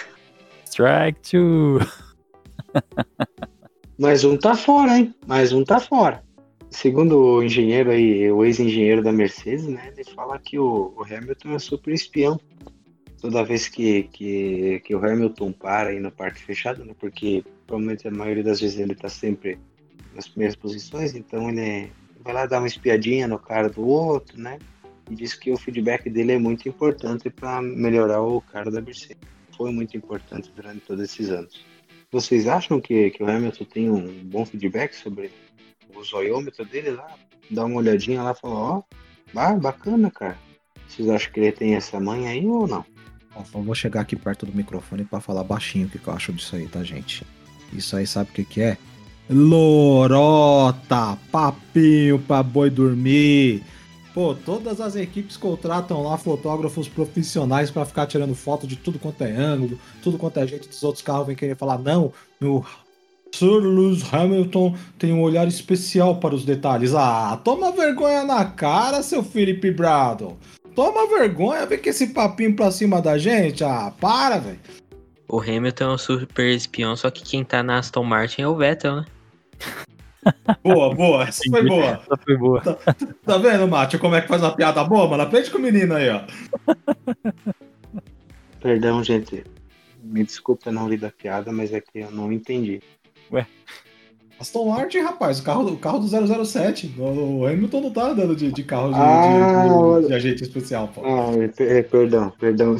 Strike two. Mais um tá fora, hein? Mais um tá fora. Segundo o engenheiro aí, o ex-engenheiro da Mercedes, né? Ele fala que o, o Hamilton é super espião. Toda vez que, que, que o Hamilton para aí no parque fechado, né? Porque provavelmente a maioria das vezes ele tá sempre nas primeiras posições, então ele vai lá dar uma espiadinha no cara do outro, né? E diz que o feedback dele é muito importante para melhorar o cara da Mercedes. Foi muito importante durante todos esses anos. Vocês acham que, que o Hamilton tem um bom feedback sobre o zoiômetro dele lá? Dá uma olhadinha lá e fala, ó, ah, bacana, cara. Vocês acham que ele tem essa manha aí ou não? Eu vou chegar aqui perto do microfone pra falar baixinho o que que eu acho disso aí, tá, gente? Isso aí sabe o que que é? Lorota! Papinho pra boi dormir! Pô, todas as equipes contratam lá fotógrafos profissionais pra ficar tirando foto de tudo quanto é ângulo, tudo quanto é jeito dos outros carros vem querer falar, não, o Sir Lewis Hamilton tem um olhar especial para os detalhes. Ah, toma vergonha na cara, seu Felipe Bradle! Toma vergonha, vem com esse papinho pra cima da gente. Ah, para, velho. o Hamilton é um super espião, só que quem tá na Aston Martin é o Vettel, né? Boa, boa, essa foi boa. Essa foi boa. Tá, tá vendo, Mátio, como é que faz uma piada boa, mano? Aprende com o menino aí, ó. Perdão, gente. Me desculpa eu não li da piada, mas é que eu não entendi. Aston Martin, rapaz, o carro, o carro do 007. O Hamilton não tá andando de, de carro de, Ah, de, de- de agente especial, pô. Ah, é, é, perdão, perdão.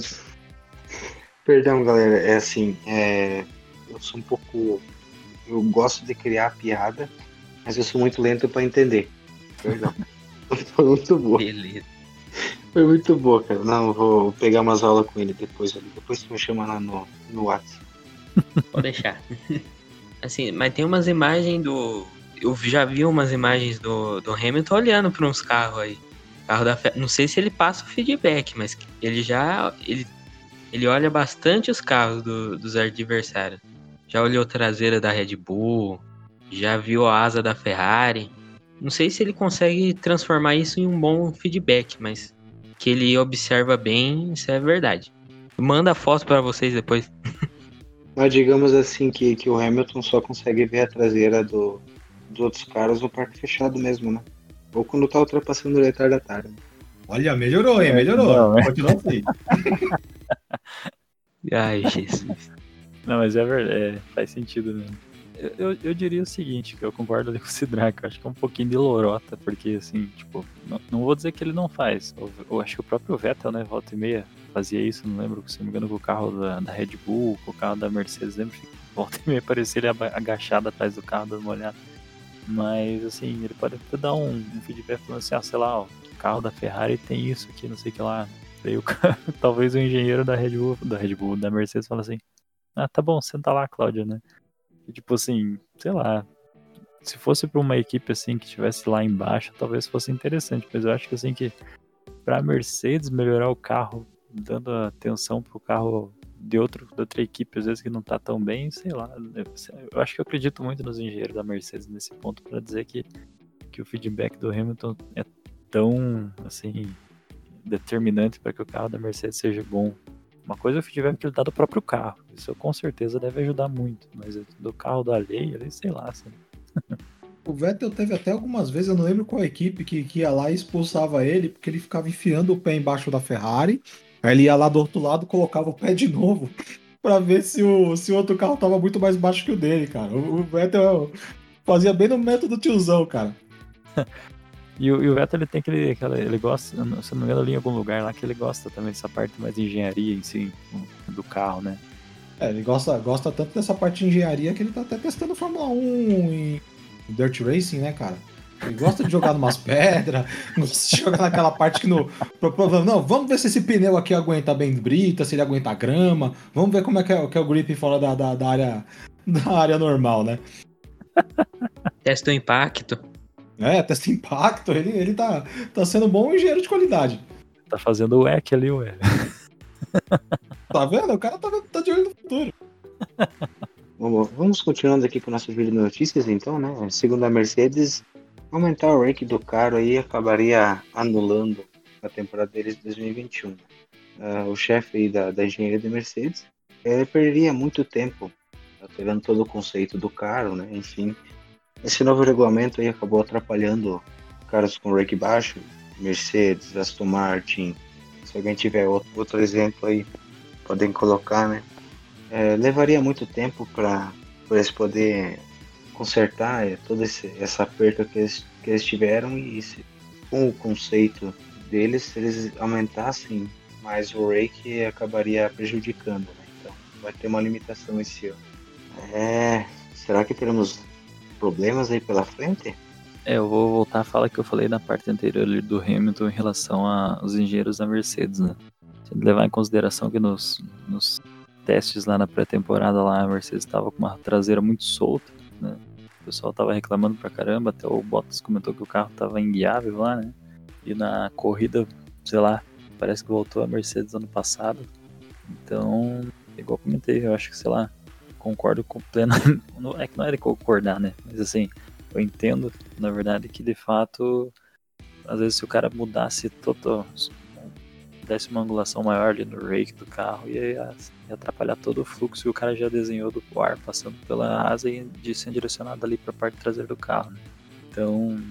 Perdão, galera. É assim, é, eu sou um pouco. Eu gosto de criar piada, mas eu sou muito lento pra entender. Perdão. Foi muito boa. Beleza. Foi muito boa, cara. Não, eu vou pegar umas aulas com ele depois ali. Depois tu me chama lá no, no WhatsApp. Pode deixar. assim, mas tem umas imagens do. Eu já vi umas imagens do, do Hamilton olhando para uns carros aí. Carro da Fe- Não sei se ele passa o feedback, mas ele já. Ele, ele olha bastante os carros do- dos adversários. Já olhou a traseira da Red Bull, já viu a asa da Ferrari. Não sei se ele consegue transformar isso em um bom feedback, mas que ele observa bem, isso é verdade. Manda foto para vocês depois. Mas digamos assim que, que o Hamilton só consegue ver a traseira do, dos outros caras no parque fechado mesmo, né? Ou quando tá ultrapassando o retardatário. Olha, melhorou, hein? Melhorou. Não, é. Continua assim. Ai, Jesus. Não, mas é verdade, é, faz sentido mesmo. Eu, eu, eu diria o seguinte, que eu concordo ali com o Sidraque, eu acho que é um pouquinho de lorota, porque assim, tipo, não, não vou dizer que ele não faz. Eu, eu acho que o próprio Vettel, né, volta e meia, fazia isso, não lembro, se não me engano, com o carro da, da Red Bull, com o carro da Mercedes, lembro que volta e meia parecia ele agachado atrás do carro, dando uma olhada. Mas assim, ele pode até dar um, um feedback falando assim, ah, sei lá, ó, o carro da Ferrari tem isso aqui, não sei o que lá. Daí o cara, talvez o engenheiro da Red Bull, da Red Bull, da Mercedes fala assim, ah, tá bom, senta lá, Cláudia, né? E, tipo assim, sei lá, se fosse pra uma equipe assim que estivesse lá embaixo, talvez fosse interessante, mas eu acho que assim que pra Mercedes melhorar o carro, dando atenção pro carro de, outro, de outra equipe, às vezes que não tá tão bem, sei lá, eu acho que eu acredito muito nos engenheiros da Mercedes nesse ponto pra dizer que, que o feedback do Hamilton é tão, assim, determinante para que o carro da Mercedes seja bom. Uma coisa é o feedback que ele dá do próprio carro. Isso com certeza deve ajudar muito. Mas do carro do alheio, ali, sei lá. Assim. O Vettel teve até algumas vezes, eu não lembro qual equipe, que, que ia lá e expulsava ele, porque ele ficava enfiando o pé embaixo da Ferrari. Aí ele ia lá do outro lado, colocava o pé de novo, pra ver se o, se o outro carro tava muito mais baixo que o dele, cara. O, o Vettel fazia bem no método tiozão, cara. E o, e o Vettel ele tem aquele, aquela, ele gosta, se eu não me engano, ali em algum lugar lá que ele gosta também dessa parte mais de engenharia em si, do carro, né? É, ele gosta, gosta tanto dessa parte de engenharia que ele tá até testando Fórmula 1 em Dirt Racing, né, cara? Ele gosta de jogar numas pedras, gosta de jogar naquela parte que no. pro- pro- Não, vamos ver se esse pneu aqui aguenta bem brita, se ele aguenta grama. Vamos ver como é que é, que é o grip fora da, da, da área, da área normal, né? Testa o impacto. É, testa impacto, ele, ele tá, tá sendo um bom engenheiro de qualidade. Tá fazendo o EC ali, ué. Tá vendo? O cara tá, tá de olho no futuro. Vamos, vamos continuando aqui com o nosso vídeo de notícias, então, né? Segundo a Mercedes, aumentar o rank do carro aí acabaria anulando a temporada deles de 2021. Ah, o chefe aí da, da engenharia da Mercedes ele perderia muito tempo alterando todo o conceito do carro, né? Enfim, esse novo regulamento aí acabou atrapalhando carros com rank baixo, Mercedes, Aston Martin. Se alguém tiver outro, outro exemplo aí, podem colocar, né? É, levaria muito tempo para eles poder consertar é, toda essa perca que eles, que eles tiveram e se, com o conceito deles, se eles aumentassem mais o rake, acabaria prejudicando. Né? Então vai ter uma limitação esse ano. É, será que teremos problemas aí pela frente? É, eu vou voltar à fala que eu falei na parte anterior do Hamilton em relação aos engenheiros da Mercedes, né? Levar em consideração que nos, nos testes lá na pré-temporada lá a Mercedes estava com uma traseira muito solta, né? O pessoal tava reclamando pra caramba, até o Bottas comentou que o carro tava inguiável lá, né? E na corrida, sei lá, parece que voltou a Mercedes ano passado. Então, igual eu comentei, eu acho que, sei lá, concordo com plena. É que não é de concordar, né? Mas assim, eu entendo, na verdade, que de fato, às vezes se o cara mudasse todo, desse uma angulação maior ali no rake do carro, ia, ia atrapalhar todo o fluxo que o cara já desenhou do ar passando pela asa e de sendo direcionado ali para a parte traseira do carro. Né? Então,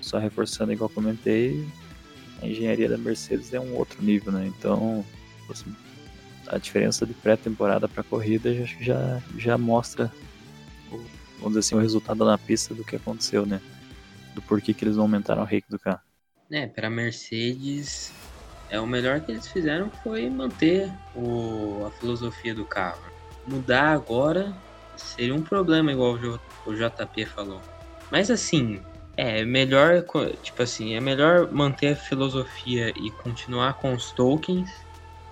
só reforçando, igual comentei, a engenharia da Mercedes é um outro nível, né? Então, assim, a diferença de pré-temporada para corrida já, já mostra, o, vamos dizer assim, o resultado na pista do que aconteceu, né? Do porquê que eles aumentaram o rake do carro. É, para Mercedes, é o melhor que eles fizeram foi manter o, a filosofia do carro. Mudar agora seria um problema, igual o JP falou. Mas assim, é melhor, tipo assim, é melhor manter a filosofia e continuar com os tokens,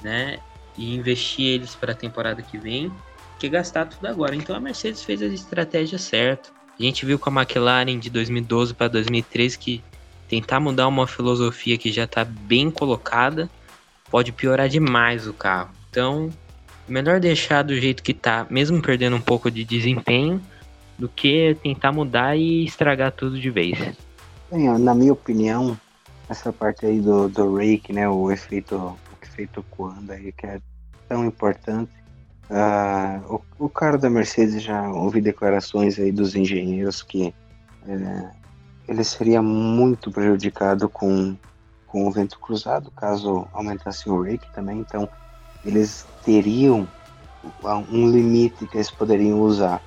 né? E investir eles para a temporada que vem, que gastar tudo agora. Então a Mercedes fez a estratégia certa. A gente viu com a McLaren de 2012 para 2013 que tentar mudar uma filosofia que já está bem colocada pode piorar demais o carro. Então, melhor deixar do jeito que está, mesmo perdendo um pouco de desempenho, do que tentar mudar e estragar tudo de vez. Na minha opinião, essa parte aí do, do rake, né, o efeito, efeito quando aí que é tão importante. Uh, o, o cara da Mercedes já ouvi declarações aí dos engenheiros que é, ele seria muito prejudicado com, com o vento cruzado, caso aumentasse o rake também. Então, eles teriam um limite que eles poderiam usar.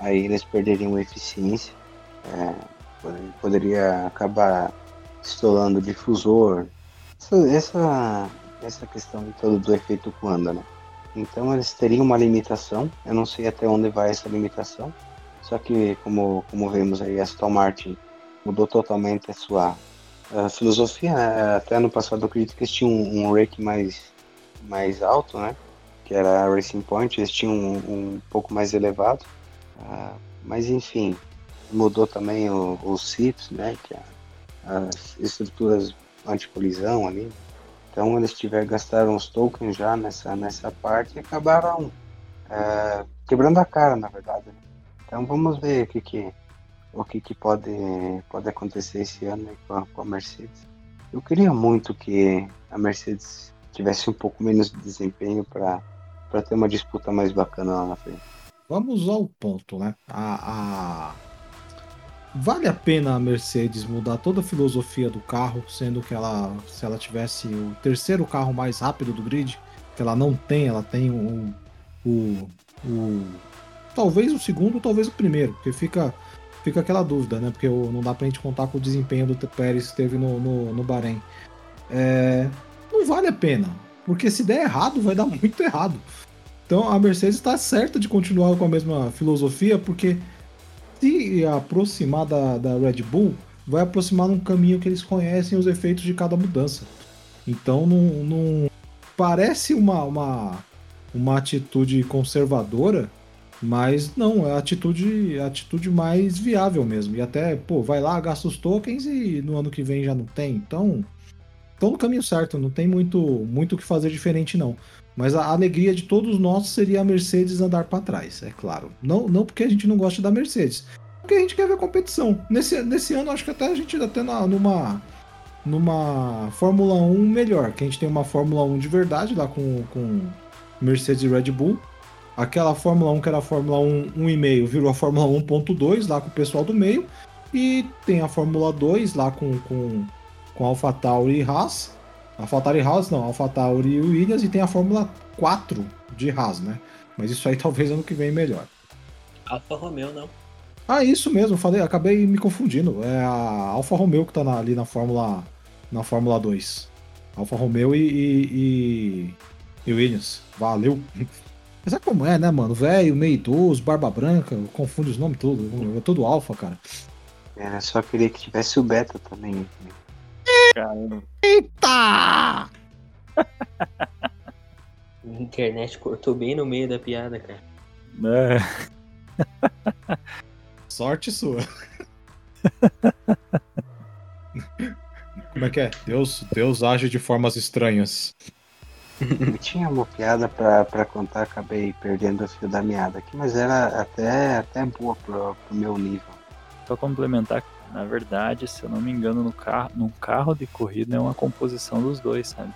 Aí eles perderiam eficiência, é, poderia acabar estourando o difusor. Essa, essa, essa questão todo do efeito quando, né? Então eles teriam uma limitação. Eu não sei até onde vai essa limitação. Só que como, como vemos aí, a Aston Martin mudou totalmente a sua a filosofia. Né? Até no passado eu acredito que eles tinham um, um rake mais, mais alto, né? Que era a Racing Point, eles tinham um, um pouco mais elevado. Uh, mas enfim, mudou também os CIPs, né? Que é as estruturas anti-colisão ali. Então eles tiveram, gastaram os tokens já nessa, nessa parte e acabaram uh, quebrando a cara, na verdade. Né? Então vamos ver o que, que o que, que pode, pode acontecer esse ano com a, com a Mercedes. Eu queria muito que a Mercedes tivesse um pouco menos de desempenho para ter uma disputa mais bacana lá na frente. Vamos ao ponto, né? A, a... Vale a pena a Mercedes mudar toda a filosofia do carro, sendo que ela, se ela tivesse o terceiro carro mais rápido do grid, que ela não tem, ela tem o, o, o talvez o segundo, talvez o primeiro, porque fica fica aquela dúvida, né? Porque não dá pra gente contar com o desempenho do Pérez que teve no, no, no Bahrein. É, não vale a pena, porque se der errado, vai dar muito errado. Então a Mercedes está certa de continuar com a mesma filosofia, porque se aproximar da, da Red Bull, vai aproximar num caminho que eles conhecem os efeitos de cada mudança. Então não, não parece uma, uma, uma atitude conservadora, mas não, é a atitude, a atitude mais viável mesmo. E até, pô, vai lá, gasta os tokens e no ano que vem já não tem. Então, estão no caminho certo, não tem muito muito o que fazer diferente não. Mas a alegria de todos nós seria a Mercedes andar para trás, é claro. Não, não porque a gente não gosta da Mercedes, porque a gente quer ver competição. Nesse, nesse ano, acho que até a gente ainda tá numa numa Fórmula 1 melhor, que a gente tem uma Fórmula 1 de verdade lá com, com Mercedes e Red Bull Aquela Fórmula 1 que era a Fórmula 1 1,5 virou a Fórmula 1.2 lá com o pessoal do meio. E tem a Fórmula 2 lá com, com, com AlphaTauri e Haas. AlphaTauri e Haas não, AlphaTauri e Williams. E tem a Fórmula 4 de Haas, né? Mas isso aí talvez ano que vem melhor. Alfa Romeo não. Ah, isso mesmo, falei, acabei me confundindo. É a Alfa Romeo que tá na, ali na Fórmula na Fórmula 2. Alfa Romeo e, e, e, e Williams. Valeu. Mas é como é, né, mano? Velho, meio idoso, barba branca, confunde os nomes tudo. É todo alfa, cara. É, só queria que tivesse o beta também. Caramba. Eita! A internet cortou bem no meio da piada, cara. É. Sorte sua. Como é que é? Deus, Deus age de formas estranhas. Eu tinha uma piada pra, pra contar, acabei perdendo o fio da meada aqui, mas era até, até boa pro, pro meu nível. Só complementar, na verdade, se eu não me engano, no carro, num carro de corrida é uma composição dos dois, sabe?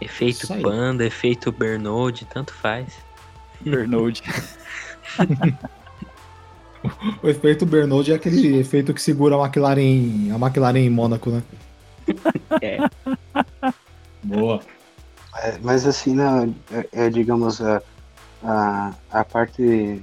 Efeito. Panda, efeito Bernold, tanto faz. Bernold. O efeito Bernold é aquele efeito que segura a McLaren, a McLaren em Mônaco, né? É. Boa. É, mas assim, né, é, é, digamos, a, a, a parte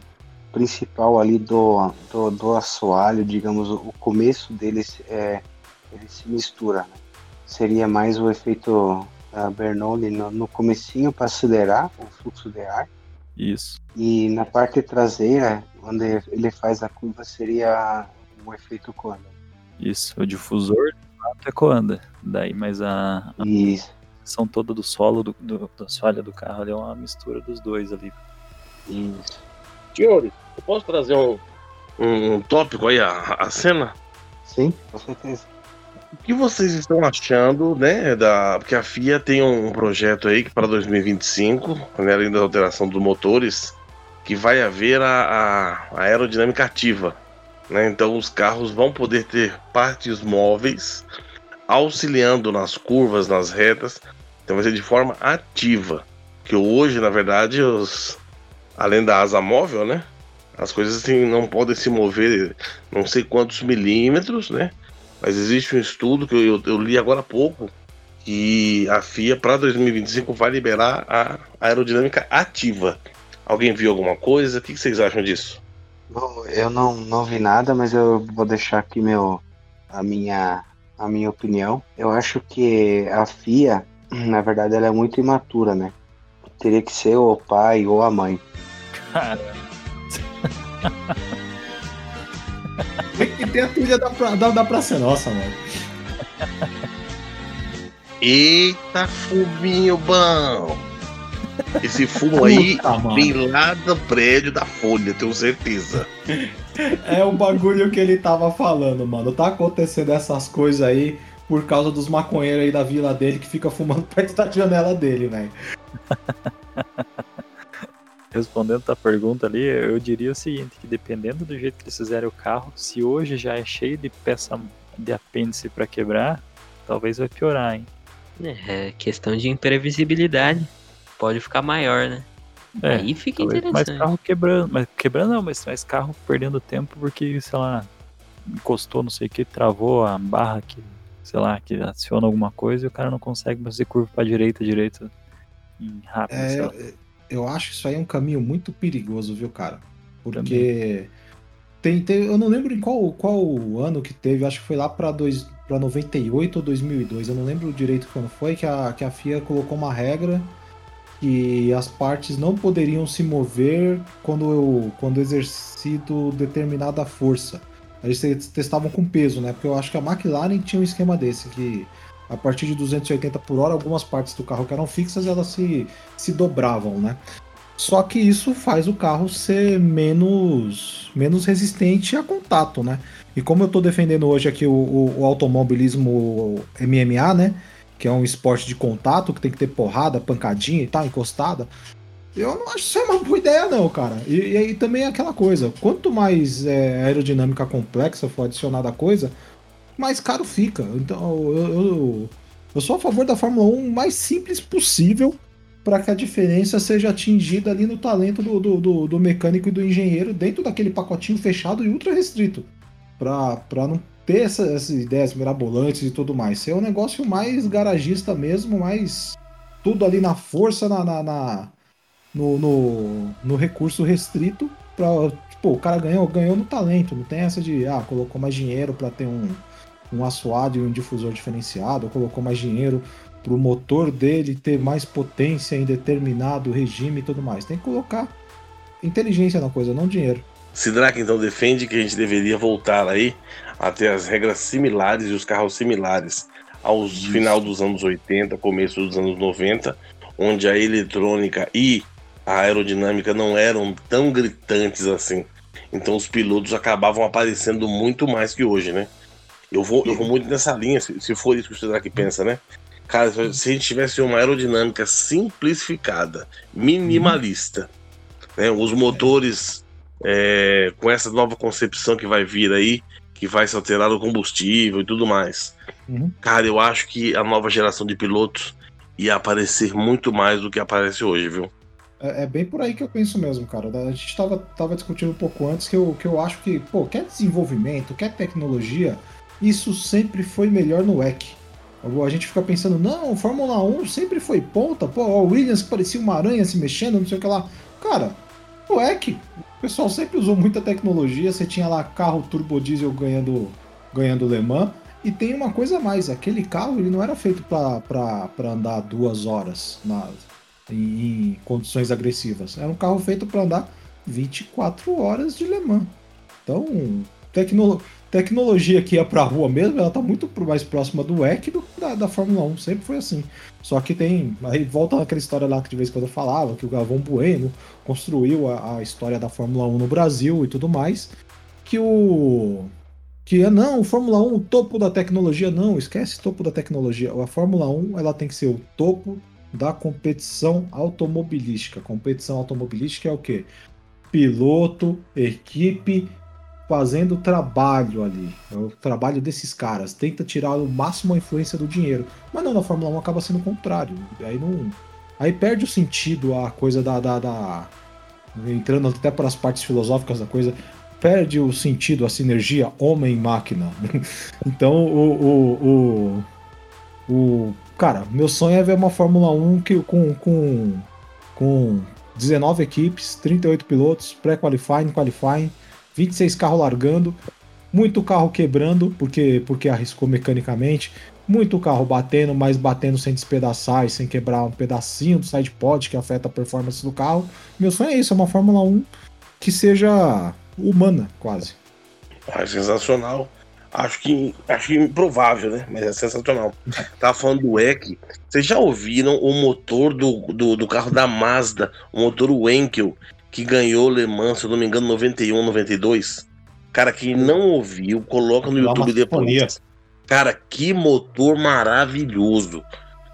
principal ali do, do, do assoalho, digamos, o começo dele é, ele se mistura. Né? Seria mais o efeito uh, Bernoulli no, no comecinho para acelerar o fluxo de ar. Isso. E na parte traseira, onde ele faz a curva, seria o efeito Coanda. Isso. O difusor de fato é Coanda. Daí, mas a, a Isso, são toda do solo do, do, do assoalho do carro ali é uma mistura dos dois ali. isso. Senhores, eu posso trazer um, um tópico aí, a, a cena? Sim, com certeza. O que vocês estão achando, né, da... Porque a FIA tem um projeto aí que para 2025, né, além da alteração dos motores, que vai haver a, a- a aerodinâmica ativa, né? Então os carros vão poder ter partes móveis auxiliando nas curvas, nas retas. Então vai ser de forma ativa. Que hoje, na verdade, os além da asa móvel, né? As coisas assim, não podem se mover não sei quantos milímetros, né? Mas existe um estudo que eu, eu li agora há pouco que a FIA para 2025 vai liberar a aerodinâmica ativa. Alguém viu alguma coisa? O que vocês acham disso? Bom, eu não, não vi nada, mas eu vou deixar aqui meu, a, minha, a minha opinião. Eu acho que a FIA, na verdade, ela é muito imatura, né? Teria que ser o pai ou a mãe. Tem que ter a trilha da, da, da Praça Nossa, mano. Eita, fuminho bom! Esse fumo aí mano. vem lá do prédio da Folha, tenho certeza. É o bagulho que ele tava falando, mano. Tá acontecendo essas coisas aí por causa dos maconheiros aí da vila dele que fica fumando perto da janela dele, velho. Respondendo a pergunta ali, eu diria o seguinte, que dependendo do jeito que eles fizerem o carro, se hoje já é cheio de peça de apêndice para quebrar, talvez vai piorar, hein? É questão de imprevisibilidade. Pode ficar maior, né? É, Aí fica talvez mais interessante. carro quebrando, mas quebrando não, mas mais carro perdendo tempo porque, sei lá, encostou, não sei o que, travou a barra que, sei lá, que aciona alguma coisa e o cara não consegue fazer curva pra direita, direita em rápido, É, sei lá. Eu, acho isso aí um caminho muito perigoso, viu, cara? Porque tem, tem- eu não lembro em qual, qual ano que teve, acho que foi lá dois, pra 98 ou 2002, eu não lembro direito quando foi, que a, que a FIA colocou uma regra que as partes não poderiam se mover quando, eu, quando exercido determinada força. Eles te- testavam com peso, né? Porque eu acho que a McLaren tinha um esquema desse, que a partir de 280 por hora, algumas partes do carro que eram fixas, elas se, se dobravam, né? Só que isso faz o carro ser menos, menos resistente a contato, né? E como eu tô defendendo hoje aqui o, o- o automobilismo MMA, né? Que é um esporte de contato, que tem que ter porrada, pancadinha e tal, encostada. Eu não acho isso aí uma boa ideia, não, cara. E, e aí também é aquela coisa: quanto mais é, aerodinâmica complexa for adicionada a coisa, mais caro fica. Então eu, eu, eu sou a favor da Fórmula 1 o mais simples possível para que a diferença seja atingida ali no talento do, do, do- mecânico e do engenheiro dentro daquele pacotinho fechado e ultra restrito. Para não ter essa- essas ideias mirabolantes e tudo mais. Ser um negócio mais garagista mesmo, mais tudo ali na força, na, na- na- no, no, no recurso restrito. Pra, tipo, o cara ganhou, ganhou no talento. Não tem essa de, ah, colocou mais dinheiro para ter um, um assoalho e um difusor diferenciado, ou colocou mais dinheiro para o motor dele ter mais potência em determinado regime e tudo mais. Tem que colocar inteligência na coisa, não dinheiro. Sidraque então defende que a gente deveria voltar aí a ter as regras similares e os carros similares aos final dos anos 80, começo dos anos 90, onde a eletrônica e a aerodinâmica não eram tão gritantes assim. Então os pilotos acabavam aparecendo muito mais que hoje, né? Eu vou, eu vou muito nessa linha, se, se for isso que o Sidraque pensa, né? Cara, se a gente tivesse uma aerodinâmica simplificada, minimalista, né? Os motores é, com essa nova concepção que vai vir aí, que vai se alterar o combustível e tudo mais. Uhum. Cara, eu acho que a nova geração de pilotos ia aparecer muito mais do que aparece hoje, viu? É, é, bem por aí que eu penso mesmo, cara. A gente tava, tava discutindo um pouco antes que eu, que eu acho que, pô, quer desenvolvimento, quer tecnologia, isso sempre foi melhor no WEC. A gente fica pensando, não, Fórmula 1 sempre foi ponta, pô, o Williams parecia uma aranha se mexendo, não sei o que lá. Cara, o WEC, o pessoal sempre usou muita tecnologia, você tinha lá carro turbo diesel ganhando, ganhando Le Mans, e tem uma coisa a mais, aquele carro ele não era feito para andar duas horas na, em, em, condições agressivas, era um carro feito para andar 24 horas de Le Mans. Então, tecno, tecnologia que ia para a rua mesmo, ela está muito mais próxima do WEC do da, da Fórmula 1, sempre foi assim. Só que tem, aí volta aquela história lá que de vez em quando eu falava, que o Galvão Bueno construiu a, a história da Fórmula 1 no Brasil e tudo mais, que o que é não, Fórmula 1, o topo da tecnologia, não, esquece topo da tecnologia. A Fórmula 1, ela tem que ser o topo da competição automobilística. Competição automobilística é o quê? Piloto, equipe fazendo trabalho ali. É o trabalho desses caras. Tenta tirar o máximo a influência do dinheiro. Mas não, na Fórmula 1 acaba sendo o contrário. Aí não. Aí perde o sentido a coisa da, da, da entrando até para as partes filosóficas da coisa, perde o sentido, a sinergia homem-máquina. então, o, o, o, o, Cara, meu sonho é ver uma Fórmula 1 que, com, com, com 19 equipes, 38 pilotos, pré-qualifying, qualifying, 26 carros largando, muito carro quebrando, porque, porque arriscou mecanicamente, muito carro batendo, mas batendo sem despedaçar e sem quebrar um pedacinho do side pod que afeta a performance do carro. Meu sonho é isso, é uma Fórmula 1 que seja humana, quase. É sensacional. Acho que, acho que improvável, né? Mas é sensacional. Tava falando do EC. Vocês já ouviram o motor do, do, do, carro da Mazda, o motor Wenkel, que ganhou Le Mans, se eu não me engano, 91, 92? Cara, quem não ouviu, coloca no YouTube depois. Cara, que motor maravilhoso.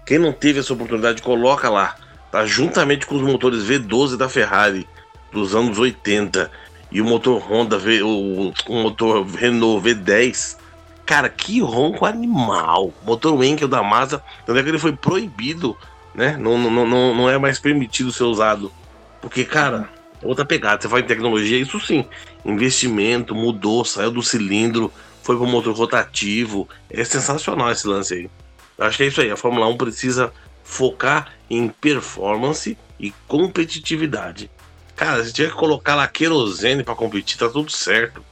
Quem não teve essa oportunidade, coloca lá. Tá juntamente com os motores V12 da Ferrari dos anos 80 e o motor Honda, v, o, o motor Renault V10. Cara, que ronco animal. Motor Wenkel da Mazda, tanto é que ele foi proibido, né? Não, não, não, não é mais permitido ser usado. Porque, cara, outra pegada. Você fala em tecnologia, isso sim. Investimento, mudou, saiu do cilindro, foi pro motor rotativo. É sensacional esse lance aí. Eu acho que é isso aí. A Fórmula 1 precisa focar em performance e competitividade. Cara, se tiver que colocar lá querosene pra competir, tá tudo certo,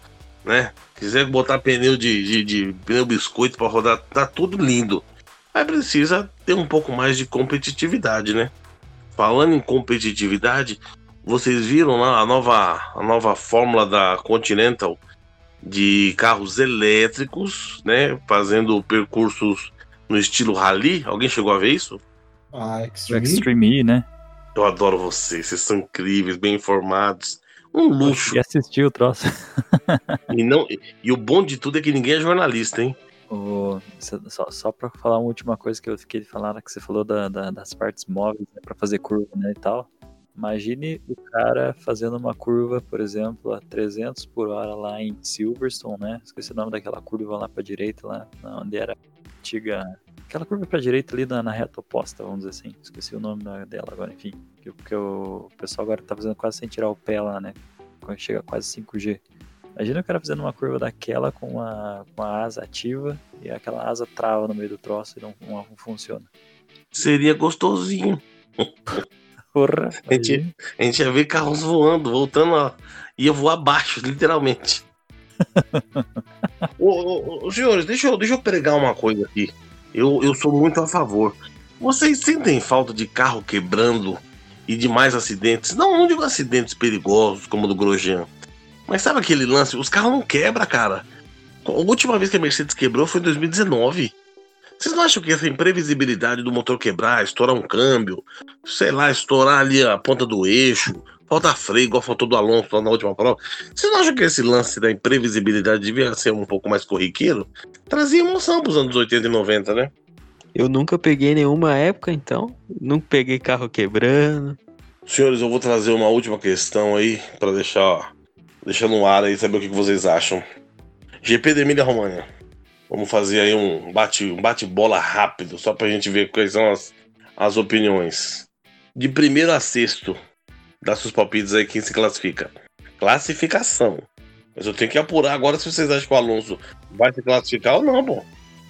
né? Quiser botar pneu de, de, de pneu biscoito para rodar, tá tudo lindo. Mas precisa ter um pouco mais de competitividade, né? Falando em competitividade, vocês viram lá a nova, a nova fórmula da Continental de carros elétricos, né? Fazendo percursos no estilo rally. Alguém chegou a ver isso? Ah, Extreme, Extreme né? Eu adoro vocês, vocês são incríveis, bem informados. Um luxo. E assistiu o troço. e, não, e o bom de tudo é que ninguém é jornalista, hein? Oh, só, só para falar uma última coisa que eu fiquei de falar, que você falou da, da, das partes móveis né, para fazer curva né, e tal. Imagine o cara fazendo uma curva, por exemplo, a 300 por hora lá em Silverstone, né? Esqueci o nome daquela curva lá para direita, lá onde era a antiga Aquela curva pra direita ali na, na, reta oposta, vamos dizer assim. Esqueci o nome dela agora, enfim. Porque o, pessoal agora tá fazendo quase sem tirar o pé lá, né? Quando chega quase 5G. Imagina o cara fazendo uma curva daquela com a, com a asa ativa e aquela asa trava no meio do troço e não, não, não funciona. Seria gostosinho. Porra, a, gente, a gente ia ver carros voando, voltando, ó, ia voar abaixo, literalmente. ô, ô, senhores, deixa eu, deixa eu pregar uma coisa aqui. Eu, eu sou muito a favor. Vocês sentem falta de carro quebrando e de mais acidentes? Não, não digo acidentes perigosos como o do Grosjean. Mas sabe aquele lance? Os carros não quebram, cara. A última vez que a Mercedes quebrou foi em 2019. Vocês não acham que essa imprevisibilidade do motor quebrar, estourar um câmbio, sei lá, estourar ali a ponta do eixo, falta freio, igual faltou do Alonso lá na última prova. Vocês não acham que esse lance da imprevisibilidade devia ser um pouco mais corriqueiro? Trazia emoção pros anos 80 e 90, né? Eu nunca peguei nenhuma época, então. Nunca peguei carro quebrando. Senhores, eu vou trazer uma última questão aí para deixar, deixar no ar aí, saber o que vocês acham. GP de Emília Romagna. Vamos fazer aí um bate, um bate rápido, só pra gente ver quais são as, as opiniões. De primeiro a sexto, dá seus palpites aí quem se classifica. Classificação. Mas eu tenho que apurar agora se vocês acham que o Alonso vai se classificar ou não, pô.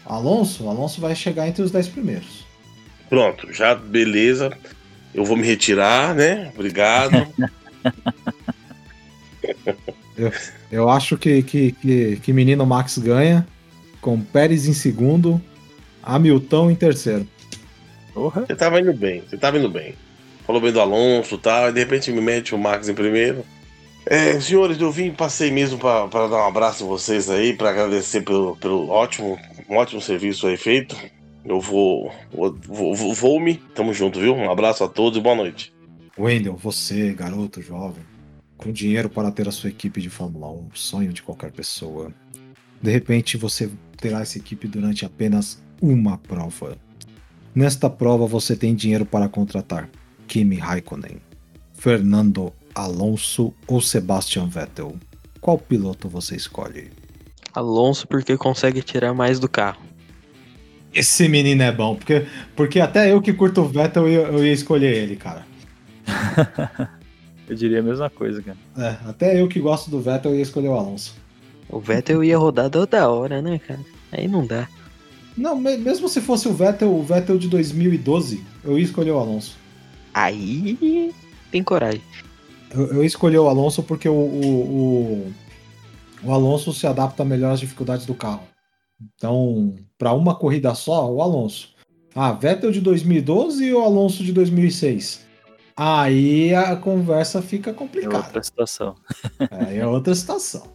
Alonso, Alonso vai chegar entre os 10 primeiros. Pronto, já beleza. Eu vou me retirar, né? Obrigado. eu, eu acho que, que, que, que menino Max ganha, com Pérez em segundo, Hamilton em terceiro. Porra. Você tava indo bem, você tava indo bem. Falou bem do Alonso e tal, e de repente me mete o Max em primeiro. É, senhores, eu vim, passei mesmo para dar um abraço a vocês aí, para agradecer pelo, pelo ótimo, um ótimo serviço aí feito. Eu vou, vou, vou, vou me, tamo junto, viu? Um abraço a todos e boa noite. Wendel, você, garoto jovem, com dinheiro para ter a sua equipe de Fórmula 1, sonho de qualquer pessoa. De repente você terá essa equipe durante apenas uma prova. Nesta prova você tem dinheiro para contratar Kimi Raikkonen, Fernando Alonso ou Sebastian Vettel? Qual piloto você escolhe? Alonso porque consegue tirar mais do carro. Esse menino é bom, porque, porque até eu que curto o Vettel eu, eu ia escolher ele, cara. eu diria a mesma coisa, cara. É, até eu que gosto do Vettel eu ia escolher o Alonso. O Vettel ia rodar toda hora, né, cara? Aí não dá. Não, mesmo se fosse o Vettel, o Vettel de 2012, eu ia escolher o Alonso. Aí tem coragem. Eu, eu escolhi o Alonso porque o, o, o, o Alonso se adapta melhor às dificuldades do carro. Então, para uma corrida só, o Alonso. Ah, Vettel de 2012 e o Alonso de 2006. Aí a conversa fica complicada. É outra situação. É, é outra situação.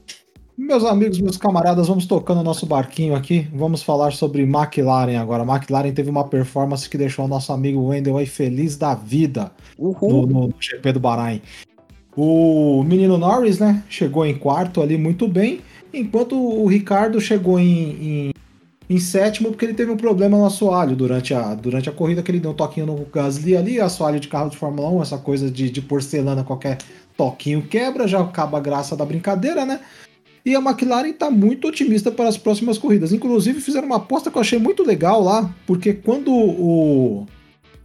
Meus amigos, meus camaradas, vamos tocando o nosso barquinho aqui. Vamos falar sobre McLaren agora. McLaren teve uma performance que deixou o nosso amigo Wendel aí feliz da vida no, no, GP do Bahrein. O menino Norris, né, chegou em quarto ali muito bem, enquanto o Ricardo chegou em, em, em sétimo porque ele teve um problema no assoalho durante a, durante a corrida, que ele deu um toquinho no Gasly ali, assoalho de carro de Fórmula 1, essa coisa de, de porcelana, qualquer toquinho quebra, já acaba a graça da brincadeira, né? E a McLaren está muito otimista para as próximas corridas. Inclusive, fizeram uma aposta que eu achei muito legal lá, porque quando o,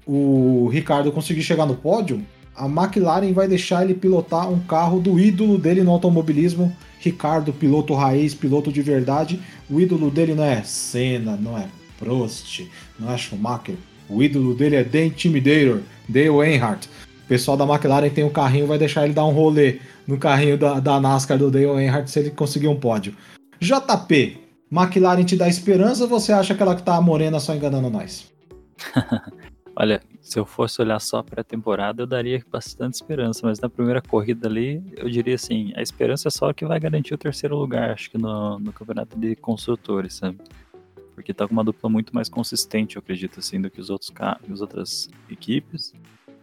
o Ricardo conseguir chegar no pódio, a McLaren vai deixar ele pilotar um carro do ídolo dele no automobilismo, Ricardo, piloto raiz, piloto de verdade. O ídolo dele não é Senna, não é Prost, não é Schumacher. O ídolo dele é The Intimidator, Dale Earnhardt. Pessoal da McLaren tem um carrinho, vai deixar ele dar um rolê no carrinho da, da NASCAR do Dale Earnhardt se ele conseguir um pódio. JP, McLaren te dá esperança ou você acha que ela que tá morena só enganando nós? Olha, se eu fosse olhar só para a temporada, eu daria bastante esperança, mas na primeira corrida ali, eu diria assim, a esperança é só que vai garantir o terceiro lugar, acho que no, no campeonato de construtores, sabe? Porque tá com uma dupla muito mais consistente, eu acredito, assim, do que os outros carros, as outras equipes.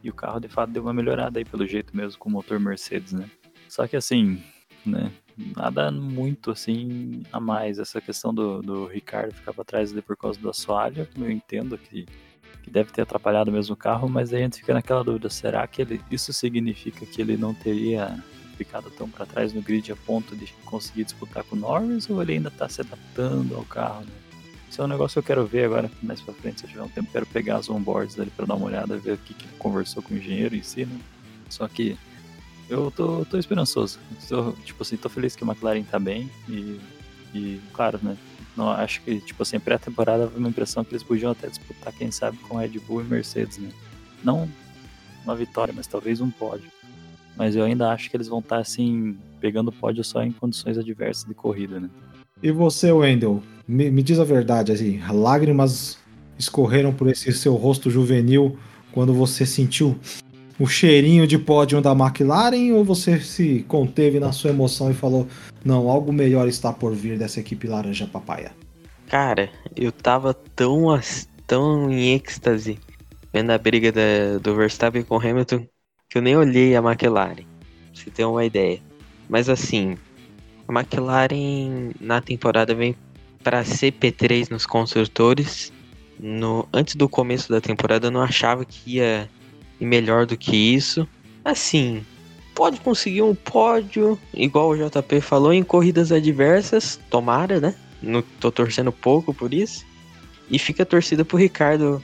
E o carro, de fato, deu uma melhorada aí, pelo jeito mesmo, com o motor Mercedes, né? Só que, assim, né, nada muito, assim, a mais. Essa questão do, do Ricardo ficar pra trás ali por causa do assoalho, eu entendo que que deve ter atrapalhado mesmo o carro, mas aí a gente fica naquela dúvida, será que ele, isso significa que ele não teria ficado tão para trás no grid a ponto de conseguir disputar com o Norris ou ele ainda está se adaptando ao carro, né? Isso é um negócio que eu quero ver agora, mais pra frente, se eu tiver um tempo, quero pegar as onboards ali para dar uma olhada, ver o que, que conversou com o engenheiro em si, né? Só que eu tô, tô esperançoso. Tô, tipo assim, tô feliz que o McLaren tá bem e, e claro, né? Não, acho que, tipo assim, pré-temporada uma impressão que eles podiam até disputar, quem sabe, com Red Bull e Mercedes, né? Não uma vitória, mas talvez um pódio. Mas eu ainda acho que eles vão estar, assim, pegando pódio só em condições adversas de corrida, né? E você, Wendel, me, me diz a verdade, assim, lágrimas escorreram por esse seu rosto juvenil quando você sentiu o cheirinho de pódio da McLaren ou você se conteve na sua emoção e falou: não, algo melhor está por vir dessa equipe laranja papaya? Cara, eu tava tão, tão em êxtase vendo a briga da, do Verstappen com Hamilton que eu nem olhei a McLaren, pra você uma ideia. Mas assim, a McLaren na temporada vem para CP3 nos construtores. No, antes do começo da temporada eu não achava que ia e melhor do que isso. Assim, pode conseguir um pódio, igual o JP falou, em corridas adversas, tomara, né? Não tô torcendo pouco por isso. E fica a torcida pro Ricardo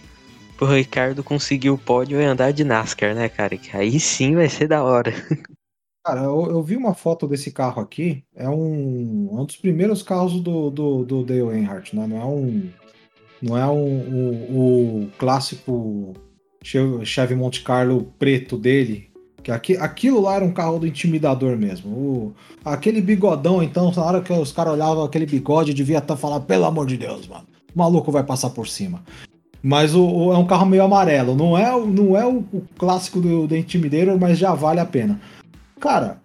pro Ricardo conseguir o pódio e andar de NASCAR, né, cara? Que aí sim vai ser da hora. Cara, eu, eu vi uma foto desse carro aqui. É um, um dos primeiros carros do, do, do Dale Earnhardt, né? Não é um. Não é um, o clássico Chevy Monte Carlo preto dele. Que aqui, aquilo lá era um carro do intimidador mesmo. O, aquele bigodão, então, na hora que os caras olhavam aquele bigode, devia estar tá falando, pelo amor de Deus, mano. O maluco vai passar por cima. Mas o, o, é um carro meio amarelo. Não é, não é o, o clássico do, do Intimidator, mas já vale a pena. Cara,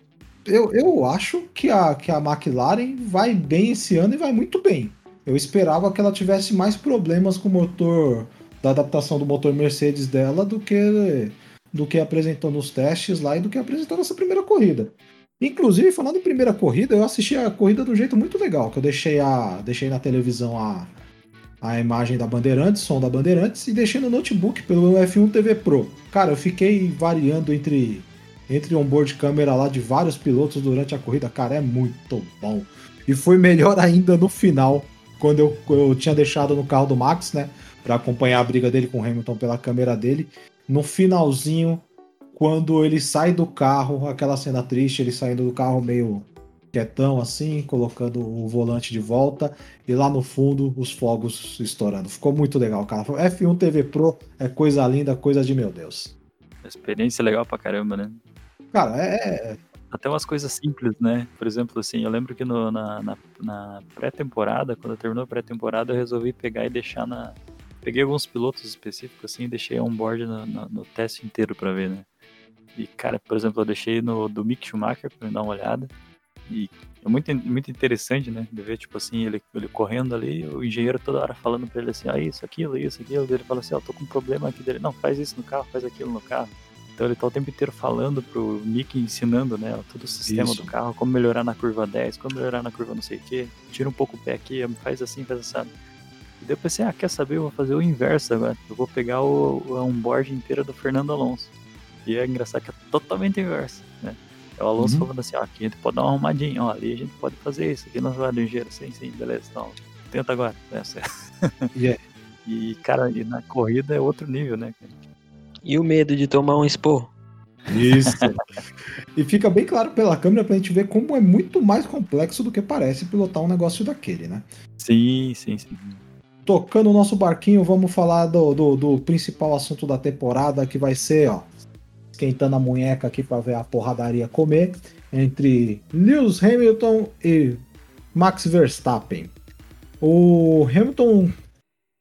eu, eu acho que a, que a McLaren vai bem esse ano e vai muito bem. Eu esperava que ela tivesse mais problemas com o motor, da adaptação do motor Mercedes dela, do que do que apresentou nos testes lá e do que apresentou nessa primeira corrida. Inclusive, falando em primeira corrida, eu assisti a corrida um jeito muito legal, que eu deixei, a, deixei na televisão a, a imagem da Bandeirantes, som da Bandeirantes, e deixei no notebook pelo F1 TV Pro. Cara, eu fiquei variando entre entre onboard câmera lá de vários pilotos durante a corrida, cara, é muito bom. E foi melhor ainda no final, quando eu, eu tinha deixado no carro do Max, né, para acompanhar a briga dele com o Hamilton pela câmera dele. No finalzinho, quando ele sai do carro, aquela cena triste, ele saindo do carro meio quietão assim, colocando o volante de volta e lá no fundo os fogos estourando. Ficou muito legal, cara. F1 TV Pro é coisa linda, coisa de meu Deus. Experiência legal pra caramba, né? Cara, é, é. Até umas coisas simples, né? Por exemplo, assim, eu lembro que no, na, na, na pré-temporada, quando terminou a pré-temporada, eu resolvi pegar e deixar na. Peguei alguns pilotos específicos, assim, e deixei on-board no, no, no, teste inteiro pra ver, né? E, cara, por exemplo, eu deixei no do Mick Schumacher pra dar uma olhada. E é muito, muito interessante, né? De ver, tipo assim, ele, ele correndo ali, o engenheiro toda hora falando pra ele assim, ah, isso, aquilo, isso, aquilo. Ele fala assim, ó, oh, tô com um problema aqui dele. Não, faz isso no carro, faz aquilo no carro. Então ele tá o tempo inteiro falando pro Nick, ensinando, né, todo o sistema Isso. do carro, como melhorar na curva 10, como melhorar na curva não sei o que, tira um pouco o pé aqui, faz assim, faz assim. E daí eu pensei, ah, quer saber, eu vou fazer o inverso agora. Eu vou pegar o, o onboard inteiro do Fernando Alonso. E é engraçado que é totalmente inverso, né? É o Alonso uhum. falando assim, ó, aqui a gente pode dar uma arrumadinha, ó, ali a gente pode fazer isso, aqui nós vamos engenheiro, sim, sim, beleza, então, tenta agora, né, yeah. E, cara, e na corrida é outro nível, né, e o medo de tomar um expor? Isso. e fica bem claro pela câmera pra gente ver como é muito mais complexo do que parece pilotar um negócio daquele, né? Sim, sim, sim. Tocando o nosso barquinho, vamos falar do, do, do, principal assunto da temporada, que vai ser, ó, esquentando a munheca aqui para ver a porradaria comer, entre Lewis Hamilton e Max Verstappen. O Hamilton,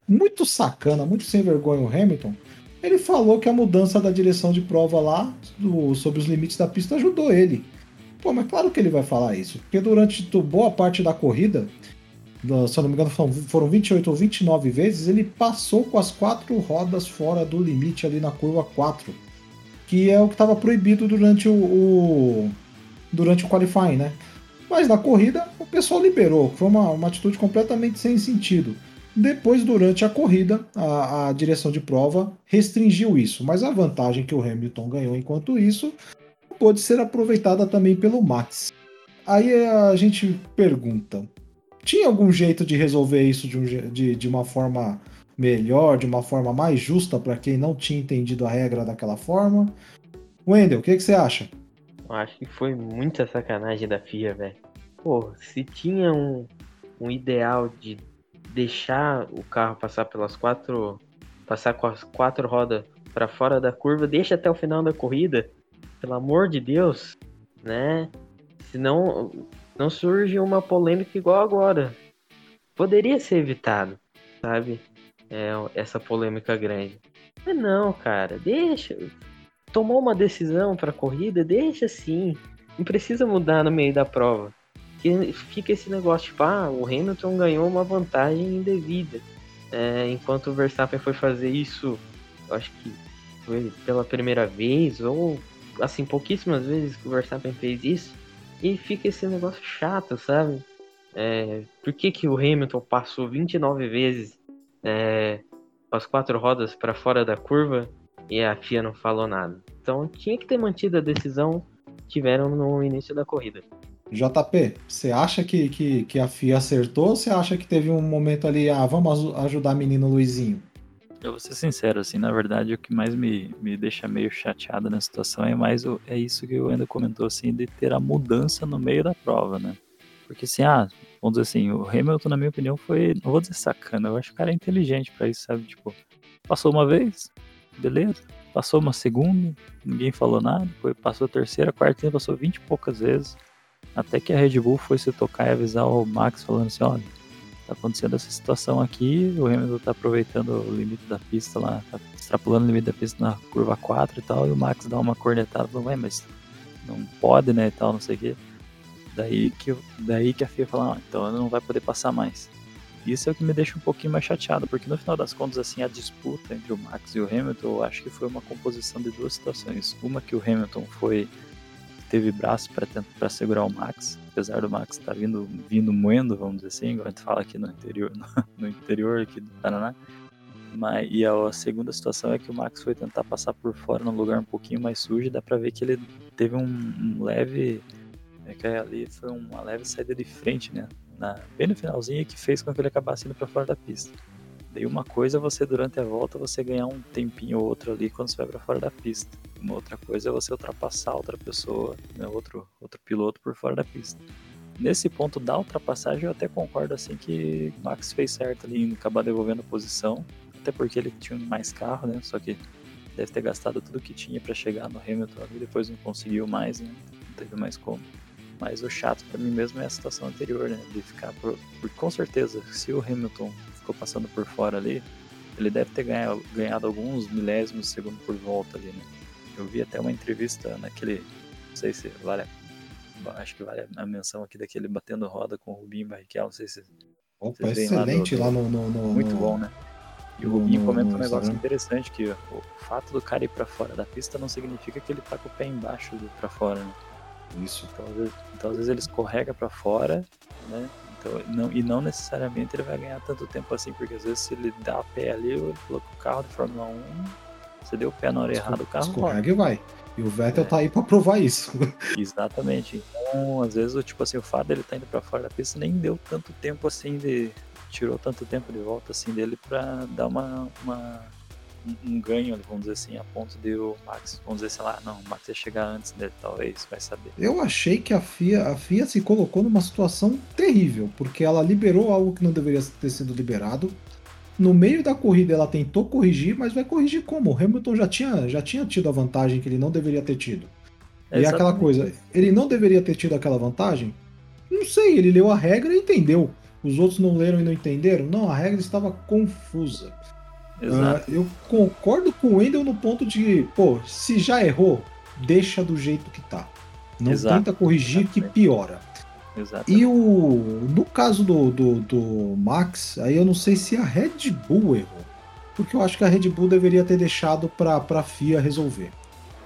muito sacana, muito sem vergonha o Hamilton, ele falou que a mudança da direção de prova lá, do, sobre os limites da pista, ajudou ele. Pô, mas claro que ele vai falar isso, porque durante boa parte da corrida, se eu não me engano foram 28 ou 29 vezes, ele passou com as quatro rodas fora do limite ali na curva 4, que é o que estava proibido durante o, o, durante o qualifying, né? Mas na corrida o pessoal liberou, foi uma, uma atitude completamente sem sentido. Depois, durante a corrida, a, a, direção de prova restringiu isso, mas a vantagem que o Hamilton ganhou enquanto isso pôde ser aproveitada também pelo Max. Aí a gente pergunta: tinha algum jeito de resolver isso de, um, de, de uma forma melhor, de uma forma mais justa para quem não tinha entendido a regra daquela forma? Wendel, o que, que você acha? Eu acho que foi muita sacanagem da FIA, velho. Pô, se tinha um, um ideal de deixar o carro passar pelas quatro. passar com as quatro rodas para fora da curva, deixa até o final da corrida. Pelo amor de Deus, né? Senão não surge uma polêmica igual agora. Poderia ser evitado, sabe? É, essa polêmica grande. Mas não, cara, deixa. Tomou uma decisão para corrida, deixa assim. Não precisa mudar no meio da prova que fica esse negócio, tipo, ah, o Hamilton ganhou uma vantagem indevida. É, enquanto o Verstappen foi fazer isso, acho que foi pela primeira vez, ou assim, pouquíssimas vezes que o Verstappen fez isso, e fica esse negócio chato, sabe? É, por que, que o Hamilton passou 29 vezes é, as quatro rodas para fora da curva e a FIA não falou nada? Então tinha que ter mantido a decisão que tiveram no início da corrida. JP, você acha que, que, que a FIA acertou ou você acha que teve um momento ali, ah, vamos ajudar menino Luizinho? Eu vou ser sincero, assim, na verdade, o que mais me, me deixa meio chateado na situação é mais o, é isso que o Endo comentou, assim, de ter a mudança no meio da prova, né? Porque assim, ah, vamos dizer assim, o Hamilton, na minha opinião, foi, não vou dizer sacana, eu acho que o cara é inteligente para isso, sabe? Tipo, passou uma vez, beleza. Passou uma segunda, ninguém falou nada, depois passou a terceira, a quarta, passou vinte e poucas vezes. Até que a Red Bull foi se tocar e avisar o Max falando assim, olha, tá acontecendo essa situação aqui, o Hamilton tá aproveitando o limite da pista lá, tá extrapolando o limite da pista na curva 4 e tal, e o Max dá uma cornetada, falando, mas não pode, né, e tal, não sei o quê. Daí que, daí que a FIA fala, ah, então não vai poder passar mais. Isso é o que me deixa um pouquinho mais chateado, porque no final das contas, assim, a disputa entre o Max e o Hamilton, eu acho que foi uma composição de duas situações. Uma que o Hamilton foi teve braço para segurar o Max, apesar do Max estar tá vindo, vindo moendo, vamos dizer assim, igual a gente fala aqui no interior, no, no interior aqui do Paraná. Mas, e a, segunda situação é que o Max foi tentar passar por fora num lugar um pouquinho mais sujo, dá para ver que ele teve um, um leve. É que ali foi uma leve saída de frente, né? Na, bem no finalzinho que fez com que ele acabasse indo para fora da pista. Daí uma coisa é você durante a volta você ganhar um tempinho ou outro ali quando você vai para fora da pista. Uma outra coisa é você ultrapassar outra pessoa, né, outro, outro piloto por fora da pista. Nesse ponto da ultrapassagem eu até concordo assim que Max fez certo ali em acabar devolvendo a posição, até porque ele tinha mais carro, né? Só que deve ter gastado tudo que tinha para chegar no Hamilton e depois não conseguiu mais, né? Não teve mais como. Mas o chato para mim mesmo é a situação anterior, né? De ficar por, por, com certeza, se o Hamilton ficou passando por fora ali, ele deve ter ganhado, ganhado alguns milésimos de segundo por volta ali, né? Eu vi até uma entrevista naquele, não sei se vale, acho que vale a menção aqui daquele batendo roda com o Rubinho Barrichello, não sei se Opa, excelente lá, do, lá no, no, Muito no, bom, né? E o Rubinho comenta um negócio interessante, que o fato do cara ir pra fora da pista não significa que ele tá com o pé embaixo do, pra fora, né? Isso. Então às, vezes, então, às vezes ele escorrega pra fora, né? Então, não, e não necessariamente ele vai ganhar tanto tempo assim, porque às vezes se ele dá a pé ali, ele que o carro de Fórmula 1, você deu o pé na hora errada, o carro escorrega e vai. E o Vettel é. tá aí pra provar isso. Exatamente. Então, às vezes, tipo assim, o fato dele tá indo pra fora da pista nem deu tanto tempo assim de. Tirou tanto tempo de volta assim dele pra dar uma, uma um ganho, vamos dizer assim, a ponto de o Max, vamos dizer, sei lá, não, o Max ia chegar antes dele, talvez, vai saber. Eu achei que a FIA, a FIA se colocou numa situação terrível, porque ela liberou algo que não deveria ter sido liberado. No meio da corrida ela tentou corrigir, mas vai corrigir como? O Hamilton já tinha, já tinha tido a vantagem que ele não deveria ter tido. É e aquela coisa, ele não deveria ter tido aquela vantagem? Não sei, ele leu a regra e entendeu. Os outros não leram e não entenderam? Não, a regra estava confusa. Exato. Uh, eu concordo com o Wendel no ponto de, pô, se já errou, deixa do jeito que tá. Não Exato. tenta corrigir que piora. Exato. E o, no caso do, do, do Max, aí eu não sei se a Red Bull errou. Porque eu acho que a Red Bull deveria ter deixado para a FIA resolver.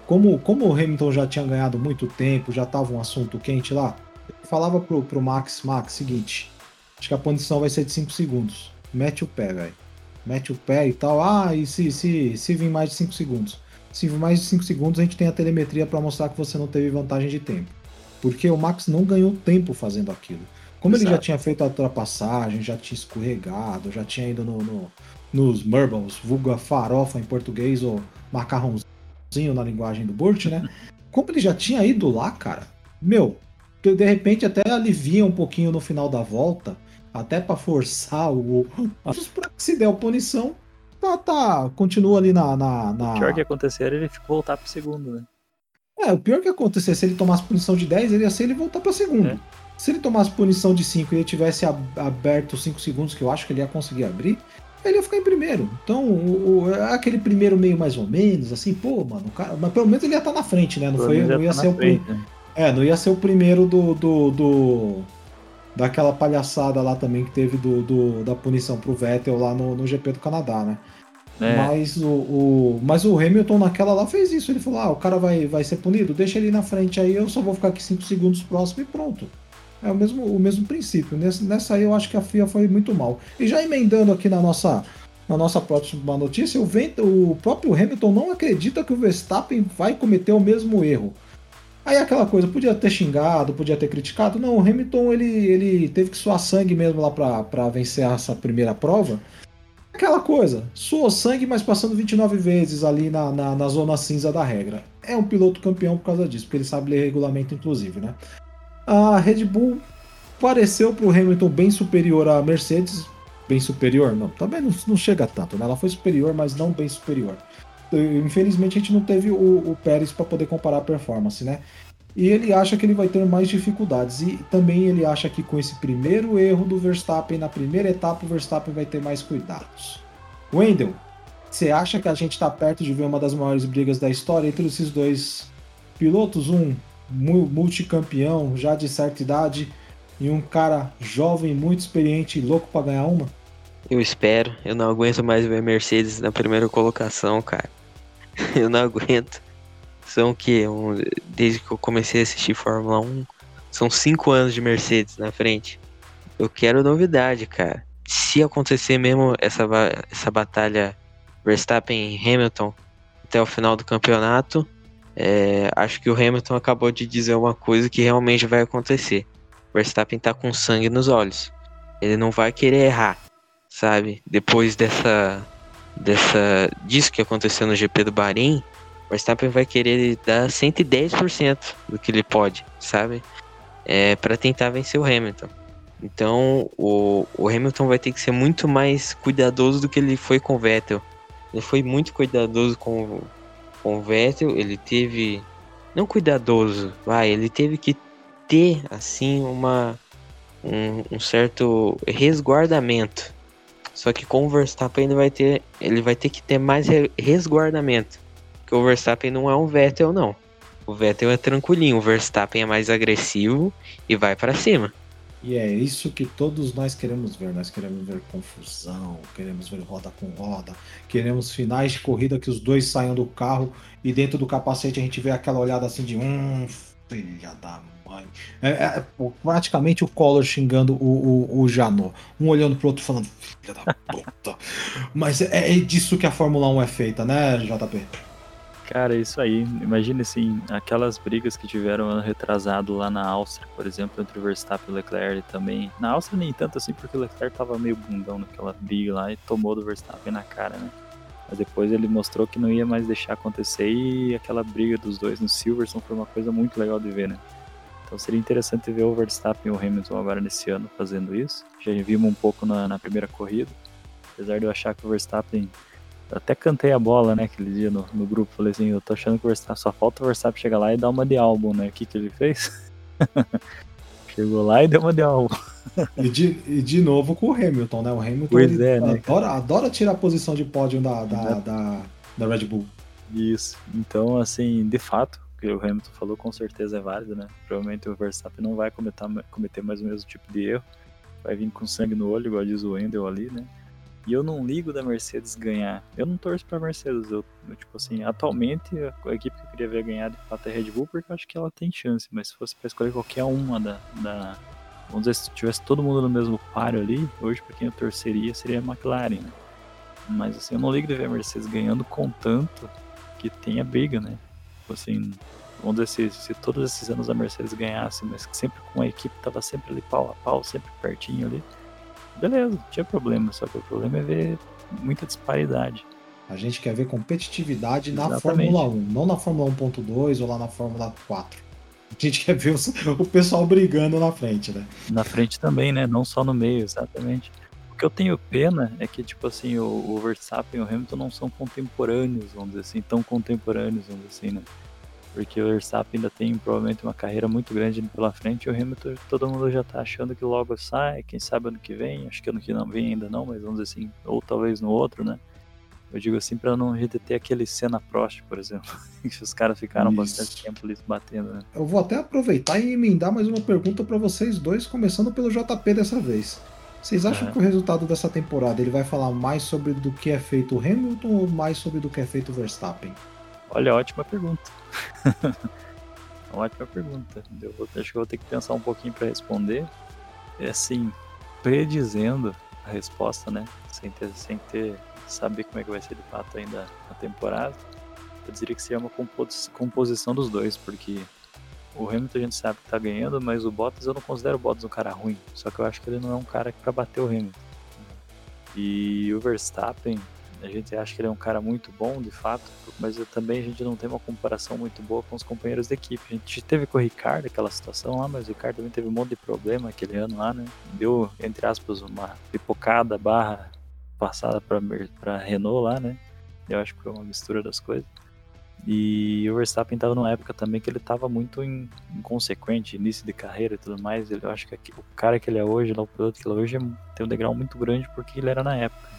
Como, como o Hamilton já tinha ganhado muito tempo, já tava um assunto quente lá, eu falava pro, pro Max, Max, seguinte, acho que a punição vai ser de 5 segundos. Mete o pé, velho mete o pé e tal. Ah, e se, se, se vir mais de 5 segundos? Se vir mais de 5 segundos, a gente tem a telemetria para mostrar que você não teve vantagem de tempo. Porque o Max não ganhou tempo fazendo aquilo. Como Exato. ele já tinha feito a ultrapassagem, já tinha escorregado, já tinha ido no, no, nos Murbles, vulga farofa em português, ou macarrãozinho na linguagem do Burt, né? Como ele já tinha ido lá, cara, meu, de repente até alivia um pouquinho no final da volta, até para forçar o. Pra que se der a punição, tá, tá, continua ali na. na, na... O pior que acontecer ele voltar pro segundo, né? É, o pior que acontecer, se ele tomasse punição de 10, ele ia ser ele voltar pra segundo. É. Se ele tomasse punição de 5 e ele tivesse aberto 5 segundos, que eu acho que ele ia conseguir abrir, ele ia ficar em primeiro. Então, o, o, aquele primeiro meio mais ou menos, assim, pô, mano, cara, mas pelo menos ele ia estar tá na frente, né? Não, foi, não ia tá ser o frente, né? É, não ia ser o primeiro do, do, do, daquela palhaçada lá também que teve do, do da punição pro Vettel lá no, no GP do Canadá, né? É. Mas, o, o, mas o Hamilton naquela lá fez isso. Ele falou: ah, o cara vai, vai ser punido, deixa ele na frente aí, eu só vou ficar aqui 5 segundos próximo e pronto. É o mesmo, o mesmo princípio. Nessa, nessa aí eu acho que a FIA foi muito mal. E já emendando aqui na nossa, na nossa próxima notícia, o, o próprio Hamilton não acredita que o Verstappen vai cometer o mesmo erro. Aí aquela coisa, podia ter xingado, podia ter criticado. Não, o Hamilton ele, ele teve que suar sangue mesmo lá para vencer essa primeira prova. Aquela coisa, suou sangue, mas passando 29 vezes ali na, na, na, zona cinza da regra. É um piloto campeão por causa disso, porque ele sabe ler regulamento, inclusive, né? A Red Bull pareceu para o Hamilton bem superior à Mercedes. Bem superior? Não, também não, não chega tanto, né? Ela foi superior, mas não bem superior. Infelizmente a gente não teve o, o Pérez para poder comparar a performance, né? E ele acha que ele vai ter mais dificuldades. E também ele acha que com esse primeiro erro do Verstappen na primeira etapa, o Verstappen vai ter mais cuidados. Wendell, você acha que a gente está perto de ver uma das maiores brigas da história entre esses dois pilotos? Um multicampeão, já de certa idade, e um cara jovem, muito experiente e louco para ganhar uma? Eu espero. Eu não aguento mais ver Mercedes na primeira colocação, cara. Eu não aguento. São que um, desde que eu comecei a assistir Fórmula 1, são cinco anos de Mercedes na frente. Eu quero novidade, cara. Se acontecer mesmo essa, essa batalha Verstappen e Hamilton até o final do campeonato, é, acho que o Hamilton acabou de dizer uma coisa que realmente vai acontecer. Verstappen tá com sangue nos olhos. Ele não vai querer errar, sabe? Depois dessa dessa disso que aconteceu no GP do Bahrein, Verstappen vai querer dar 110% do que ele pode, sabe? É, para tentar vencer o Hamilton. Então o, o Hamilton vai ter que ser muito mais cuidadoso do que ele foi com o Vettel. Ele foi muito cuidadoso com, com o Vettel, ele teve. Não cuidadoso, vai, ele teve que ter assim uma. Um, um certo resguardamento. Só que com o Verstappen ele vai ter, ele vai ter que ter mais resguardamento que o Verstappen não é um Vettel, não. O Vettel é tranquilinho, o Verstappen é mais agressivo e vai para cima. E é isso que todos nós queremos ver. Nós queremos ver confusão, queremos ver roda com roda, queremos finais de corrida que os dois saiam do carro e dentro do capacete a gente vê aquela olhada assim de hum, filha da mãe. É, é praticamente o Collor xingando o, o, o. Um olhando pro outro falando, filha da puta. Mas é, é disso que a Fórmula 1 é feita, né, JP? Cara, isso aí. Imagine assim, aquelas brigas que tiveram ano retrasado lá na Áustria, por exemplo, entre o Verstappen e o Leclerc também. Na Áustria nem tanto assim, porque o Leclerc tava meio bundão naquela briga lá e tomou do Verstappen na cara, né? Mas depois ele mostrou que não ia mais deixar acontecer e aquela briga dos dois no Silverstone foi uma coisa muito legal de ver, né? Então seria interessante ver o Verstappen e o Hamilton agora nesse ano fazendo isso. Já vimos um pouco na, na primeira corrida. Apesar de eu achar que o Verstappen até cantei a bola, né, aquele dia no, no grupo. Falei assim, eu tô achando que o Verstappen, só falta o Verstappen chegar lá e dar uma de álbum, né? O que, que ele fez? Chegou lá e deu uma de álbum. e, de, e de novo com o Hamilton, né? O Hamilton pois é, né, adora, adora tirar a posição de pódio da, da, é. da, da Red Bull. Isso. Então, assim, de fato, o que o Hamilton falou com certeza é válido, né? Provavelmente o Verstappen não vai cometer, cometer mais o mesmo tipo de erro. Vai vir com sangue no olho, igual diz o Wendel ali, né? E eu não ligo da Mercedes ganhar. Eu não torço pra Mercedes. Eu, eu, tipo assim, atualmente a, equipe que eu queria ver ganhar de fato é Red Bull, porque eu acho que ela tem chance. Mas se fosse pra escolher qualquer uma da. da vamos dizer, se tivesse todo mundo no mesmo páreo ali, hoje pra quem eu torceria seria a McLaren, né? Mas assim, eu não ligo de ver a Mercedes ganhando contanto que tenha briga, né? Tipo assim, vamos dizer, se, se todos esses anos a Mercedes ganhasse, mas sempre com a equipe tava sempre ali pau a pau, sempre pertinho ali beleza, não tinha problema. Só que o problema é ver muita disparidade. A gente quer ver competitividade Exatamente. na Fórmula 1, não na Fórmula 1.2 ou lá na Fórmula 4. A gente quer ver o pessoal brigando na frente, né? Na frente também, né? Não só no meio, exatamente. O que eu tenho pena é que, tipo assim, o, o Verstappen e o Hamilton não são contemporâneos, vamos dizer assim, tão contemporâneos, vamos dizer assim, né? Porque o Verstappen ainda tem provavelmente uma carreira muito grande pela frente e o Hamilton todo mundo já tá achando que logo sai, quem sabe ano que vem, acho que ano que não vem ainda não, mas vamos dizer assim, ou talvez no outro, né? Eu digo assim para não ter aquele cena Prost, por exemplo, que os caras ficaram Isso. bastante tempo ali batendo, né? Eu vou até aproveitar e emendar mais uma pergunta para vocês dois, começando pelo JP dessa vez. Vocês acham que o resultado dessa temporada ele vai falar mais sobre do que é feito o Hamilton ou mais sobre do que é feito o Verstappen? Olha, ótima pergunta. ótima pergunta. Eu vou, acho que eu vou ter que pensar um pouquinho para responder. É assim, predizendo a resposta, né? Sem ter, sem ter saber como é que vai ser de fato ainda a temporada. Eu diria que seria uma composição dos dois, porque o Hamilton a gente sabe que tá ganhando, mas o Bottas eu não considero o Bottas um cara ruim. Só que eu acho que ele não é um cara para bater o Hamilton. E o Verstappen, a gente acha que ele é um cara muito bom, de fato, mas também a gente não tem uma comparação muito boa com os companheiros da equipe. A gente teve com o Ricardo aquela situação lá, mas o Ricardo também teve um monte de problema aquele ano lá, né? Deu, entre aspas, uma pipocada barra passada para Renault lá, né? Eu acho que foi uma mistura das coisas. E o Verstappen estava numa época também que ele estava muito inconsequente, início de carreira e tudo mais. Eu acho que o cara que ele é hoje, o piloto que ele é hoje, tem um degrau muito grande porque ele era na época.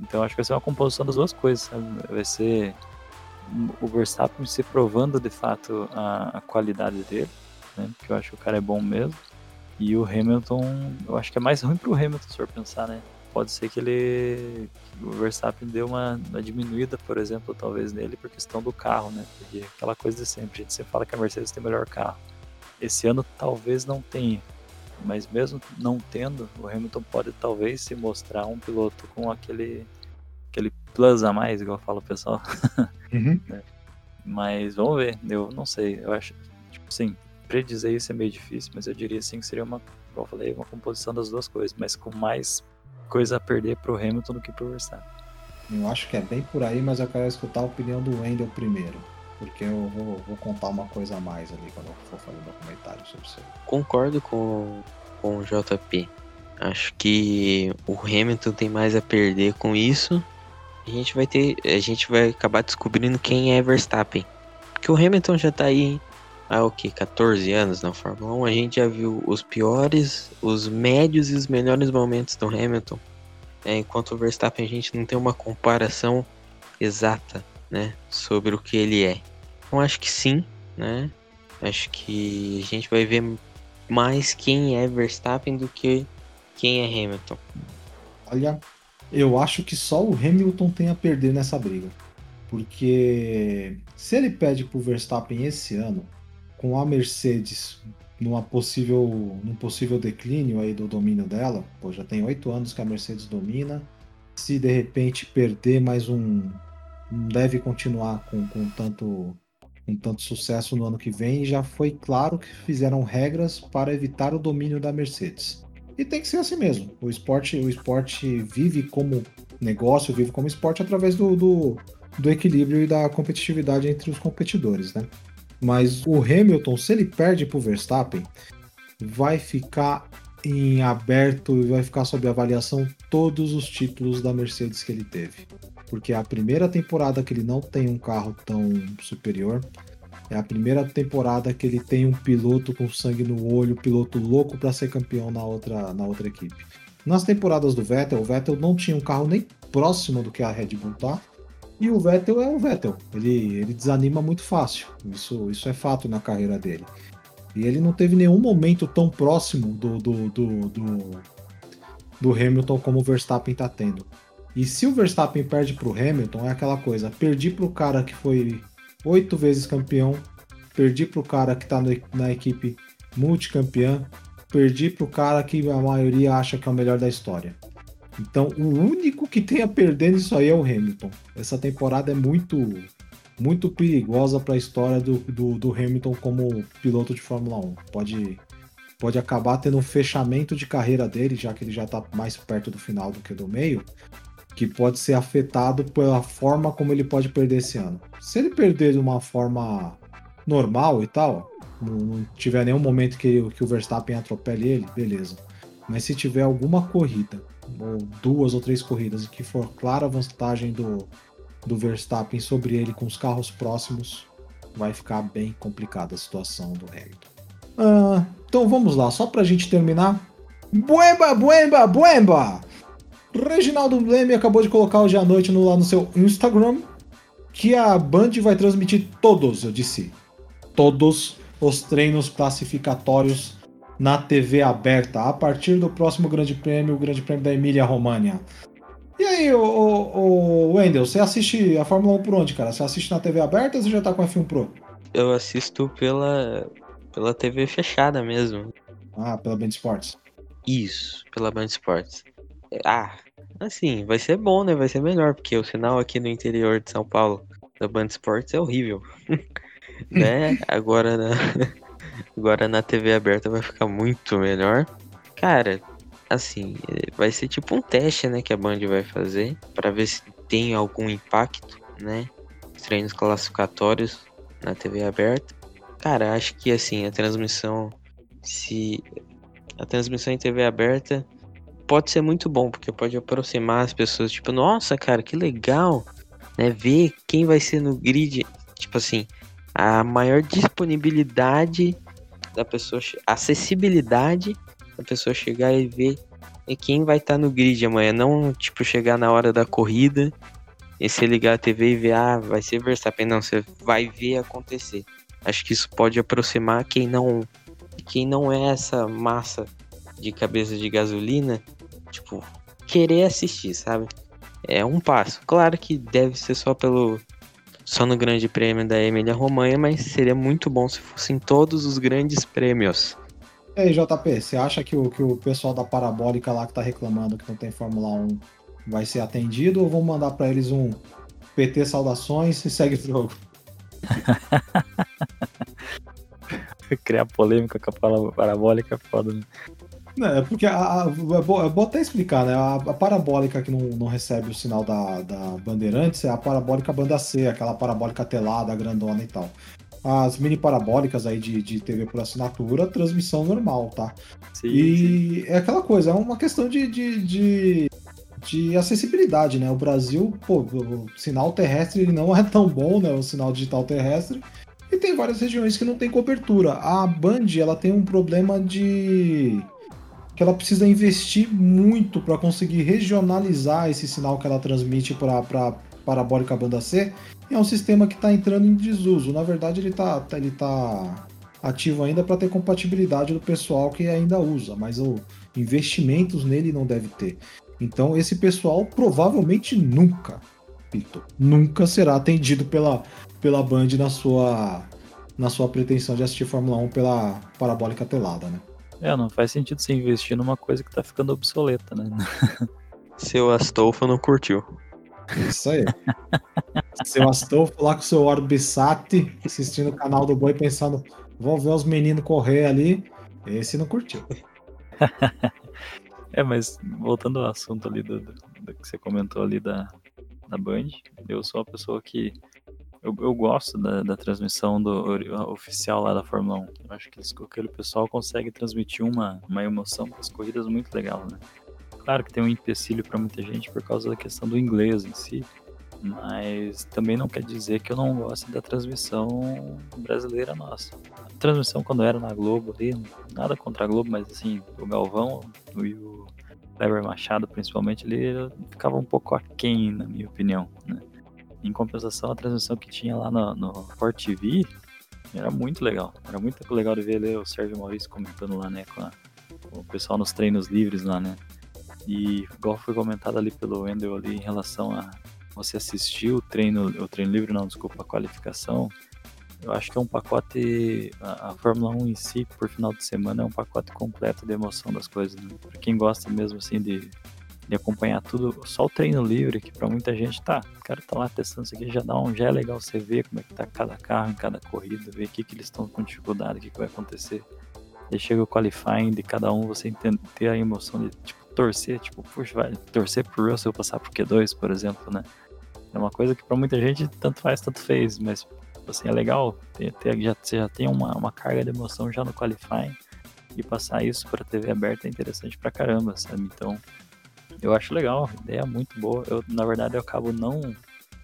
Então acho que vai ser uma composição das duas coisas, sabe? Vai ser o Verstappen se provando de fato a, a qualidade dele, né? Porque eu acho que o cara é bom mesmo. E o Hamilton, eu acho que é mais ruim pro Hamilton, se for pensar, né? pode ser que ele o Verstappen deu uma, uma, diminuída, por exemplo, talvez nele por questão do carro, né? Porque aquela coisa de sempre, a gente sempre fala que a Mercedes tem melhor carro. Esse ano talvez não tenha, mas mesmo não tendo, o Hamilton pode talvez se mostrar um piloto com aquele aquele plus a mais, igual fala o pessoal. Uhum. É. mas vamos ver, eu não sei, eu acho, tipo assim, predizer isso é meio difícil, mas eu diria assim que seria uma, como eu falei, uma composição das duas coisas, mas com mais coisa a perder pro Hamilton do que pro Verstappen. Eu acho que é bem por aí, mas eu quero escutar a opinião do Wendel primeiro. Porque eu vou, vou contar uma coisa a mais ali quando eu for fazer meu comentário sobre isso. Concordo com, com o JP. Acho que o Hamilton tem mais a perder com isso. A gente vai ter. A gente vai acabar descobrindo quem é Verstappen. Porque o Hamilton já tá aí há o que? 14 anos na Fórmula 1. A gente já viu os piores, os médios e os melhores momentos do Hamilton. É, enquanto o Verstappen a gente não tem uma comparação exata, né, sobre o que ele é. Então acho que sim, né? Acho que a gente vai ver mais quem é Verstappen do que quem é Hamilton. Olha, eu acho que só o Hamilton tem a perder nessa briga. Porque se ele pede pro Verstappen esse ano, com a Mercedes numa possível, num possível declínio aí do domínio dela, pô, já tem oito anos que a Mercedes domina. Se de repente perder mais um, não deve continuar com, com tanto com tanto sucesso no ano que vem, e já foi claro que fizeram regras para evitar o domínio da Mercedes. E tem que ser assim mesmo. O esporte, o esporte vive como negócio, vive como esporte através do, do, do equilíbrio e da competitividade entre os competidores, né? Mas o Hamilton, se ele perde para o Verstappen, vai ficar em aberto e vai ficar sob avaliação todos os títulos da Mercedes que ele teve. Porque é a primeira temporada que ele não tem um carro tão superior. É a primeira temporada que ele tem um piloto com sangue no olho, piloto louco para ser campeão na outra, na outra equipe. Nas temporadas do Vettel, o Vettel não tinha um carro nem próximo do que a Red Bull tá. E o Vettel é o Vettel. Ele, ele desanima muito fácil. Isso, isso é fato na carreira dele. E ele não teve nenhum momento tão próximo do, do, do, do, do Hamilton como o Verstappen está tendo. E se o Verstappen perde para o Hamilton, é aquela coisa: perdi para o cara que foi oito vezes campeão, perdi para o cara que está na equipe multicampeã, perdi para o cara que a maioria acha que é o melhor da história. Então, o único que tem a perder nisso aí é o Hamilton. Essa temporada é muito muito perigosa para a história do, do, do, Hamilton como piloto de Fórmula 1. Pode, pode acabar tendo um fechamento de carreira dele, já que ele já está mais perto do final do que do meio, que pode ser afetado pela forma como ele pode perder esse ano. Se ele perder de uma forma normal e tal, não tiver nenhum momento que, que o Verstappen atropele ele, beleza. Mas se tiver alguma corrida ou duas ou três corridas, que for clara vantagem do, do Verstappen sobre ele com os carros próximos, vai ficar bem complicada a situação do Hamilton. Ah, então vamos lá, só para a gente terminar. Buemba, buemba, buemba! Reginaldo Leme acabou de colocar hoje à noite no, lá no seu Instagram que a Band vai transmitir todos, eu disse, todos os treinos classificatórios na TV aberta a partir do próximo Grande Prêmio, o Grande Prêmio da Emília Romagna. E aí, o Wendel, você assiste a Fórmula 1 por onde, cara? Você assiste na TV aberta ou você já tá com a F1 Pro? Eu assisto pela, pela TV fechada mesmo. Ah, pela Band Sports. Isso, pela Band Sports. Ah, assim, vai ser bom, né? Vai ser melhor, porque o sinal aqui no interior de São Paulo da Band Sports é horrível. né? Agora, né? Agora na TV aberta vai ficar muito melhor. Cara, assim, vai ser tipo um teste, né, que a Band vai fazer para ver se tem algum impacto, né? Treinos classificatórios na TV aberta. Cara, acho que assim, a transmissão se a transmissão em TV aberta pode ser muito bom, porque pode aproximar as pessoas, tipo, nossa, cara, que legal, né? Ver quem vai ser no grid, tipo assim, a maior disponibilidade da pessoa, acessibilidade da pessoa chegar e ver quem vai estar tá no grid amanhã, não tipo chegar na hora da corrida e você ligar a TV e ver, ah, vai ser Verstappen, não, você vai ver acontecer. Acho que isso pode aproximar quem não quem não é essa massa de cabeça de gasolina, tipo, querer assistir, sabe? É um passo. Claro que deve ser só pelo só no Grande Prêmio da Emília Romanha, mas seria muito bom se fossem todos os grandes prêmios. E aí, JP, você acha que o, que o pessoal da Parabólica lá que tá reclamando que não tem Fórmula 1 vai ser atendido ou vão mandar para eles um PT saudações e segue o jogo? Criar polêmica com a parabólica é foda, né? É, porque a, a, é, é bom até explicar, né? A, a parabólica que não, não, recebe o sinal da, da Bandeirantes é a parabólica banda C, aquela parabólica telada, grandona e tal. As mini parabólicas aí de, de TV por assinatura, transmissão normal, tá? Sim, e sim. é aquela coisa, é uma questão de, de, de, de, acessibilidade, né? O Brasil, pô, o sinal terrestre ele não é tão bom, né? O sinal digital terrestre. E tem várias regiões que não tem cobertura. A Band, ela tem um problema de que ela precisa investir muito para conseguir regionalizar esse sinal que ela transmite para parabólica banda C. E é um sistema que está entrando em desuso. Na verdade, ele está ele tá ativo ainda para ter compatibilidade do pessoal que ainda usa, mas o investimentos nele não deve ter. Então, esse pessoal provavelmente nunca, Pito, nunca será atendido pela, pela Band na sua, na sua pretensão de assistir Fórmula 1 pela parabólica telada, né? É, não faz sentido você investir numa coisa que tá ficando obsoleta, né? Seu Astolfo não curtiu. Isso aí. seu Astolfo lá com seu Orbisat, assistindo o canal do Boi, pensando, vou ver os meninos correr ali. Esse não curtiu. é, mas voltando ao assunto ali do, do, do que você comentou ali da, da Band, eu sou uma pessoa que eu, eu gosto da, da transmissão do, oficial lá da Fórmula 1. Eu acho que eles, aquele pessoal consegue transmitir uma, uma emoção para as corridas muito legal, né? Claro que tem um empecilho para muita gente por causa da questão do inglês em si, mas também não quer dizer que eu não goste da transmissão brasileira nossa. Transmissão quando era na Globo ali, nada contra a Globo, mas assim, o Galvão e o Kleber Machado principalmente, ele ficava um pouco aquém, na minha opinião, né? Em compensação, a transmissão que tinha lá no, no Sport TV era muito legal. Era muito legal de ver ali, o Sérgio Maurício comentando lá, né, com, a, com, o pessoal nos treinos livres lá, né. E igual foi comentado ali pelo Wendel ali em relação a você assistir o treino, o treino livre, não, desculpa, a qualificação. Eu acho que é um pacote, a, a Fórmula 1 em si, por final de semana, é um pacote completo de emoção das coisas. Né? Pra quem gosta mesmo, assim, de de acompanhar tudo, só o treino livre, que para muita gente tá, o cara tá lá testando isso aqui, já dá um, já é legal você ver como é que tá cada carro em cada corrida, ver o que, que eles estão com dificuldade, o que, que vai acontecer. Aí chega o qualifying de cada um, você ter a emoção de, tipo, torcer, tipo, puxa, vai torcer pro Russell passar pro Q2, por exemplo, né? É uma coisa que para muita gente tanto faz, tanto fez, mas assim, é legal ter, ter já, você já tem uma, uma carga de emoção já no qualifying e passar isso para TV aberta é interessante pra caramba, sabe? Então, eu acho legal, ideia é muito boa. Eu, na verdade, eu acabo não,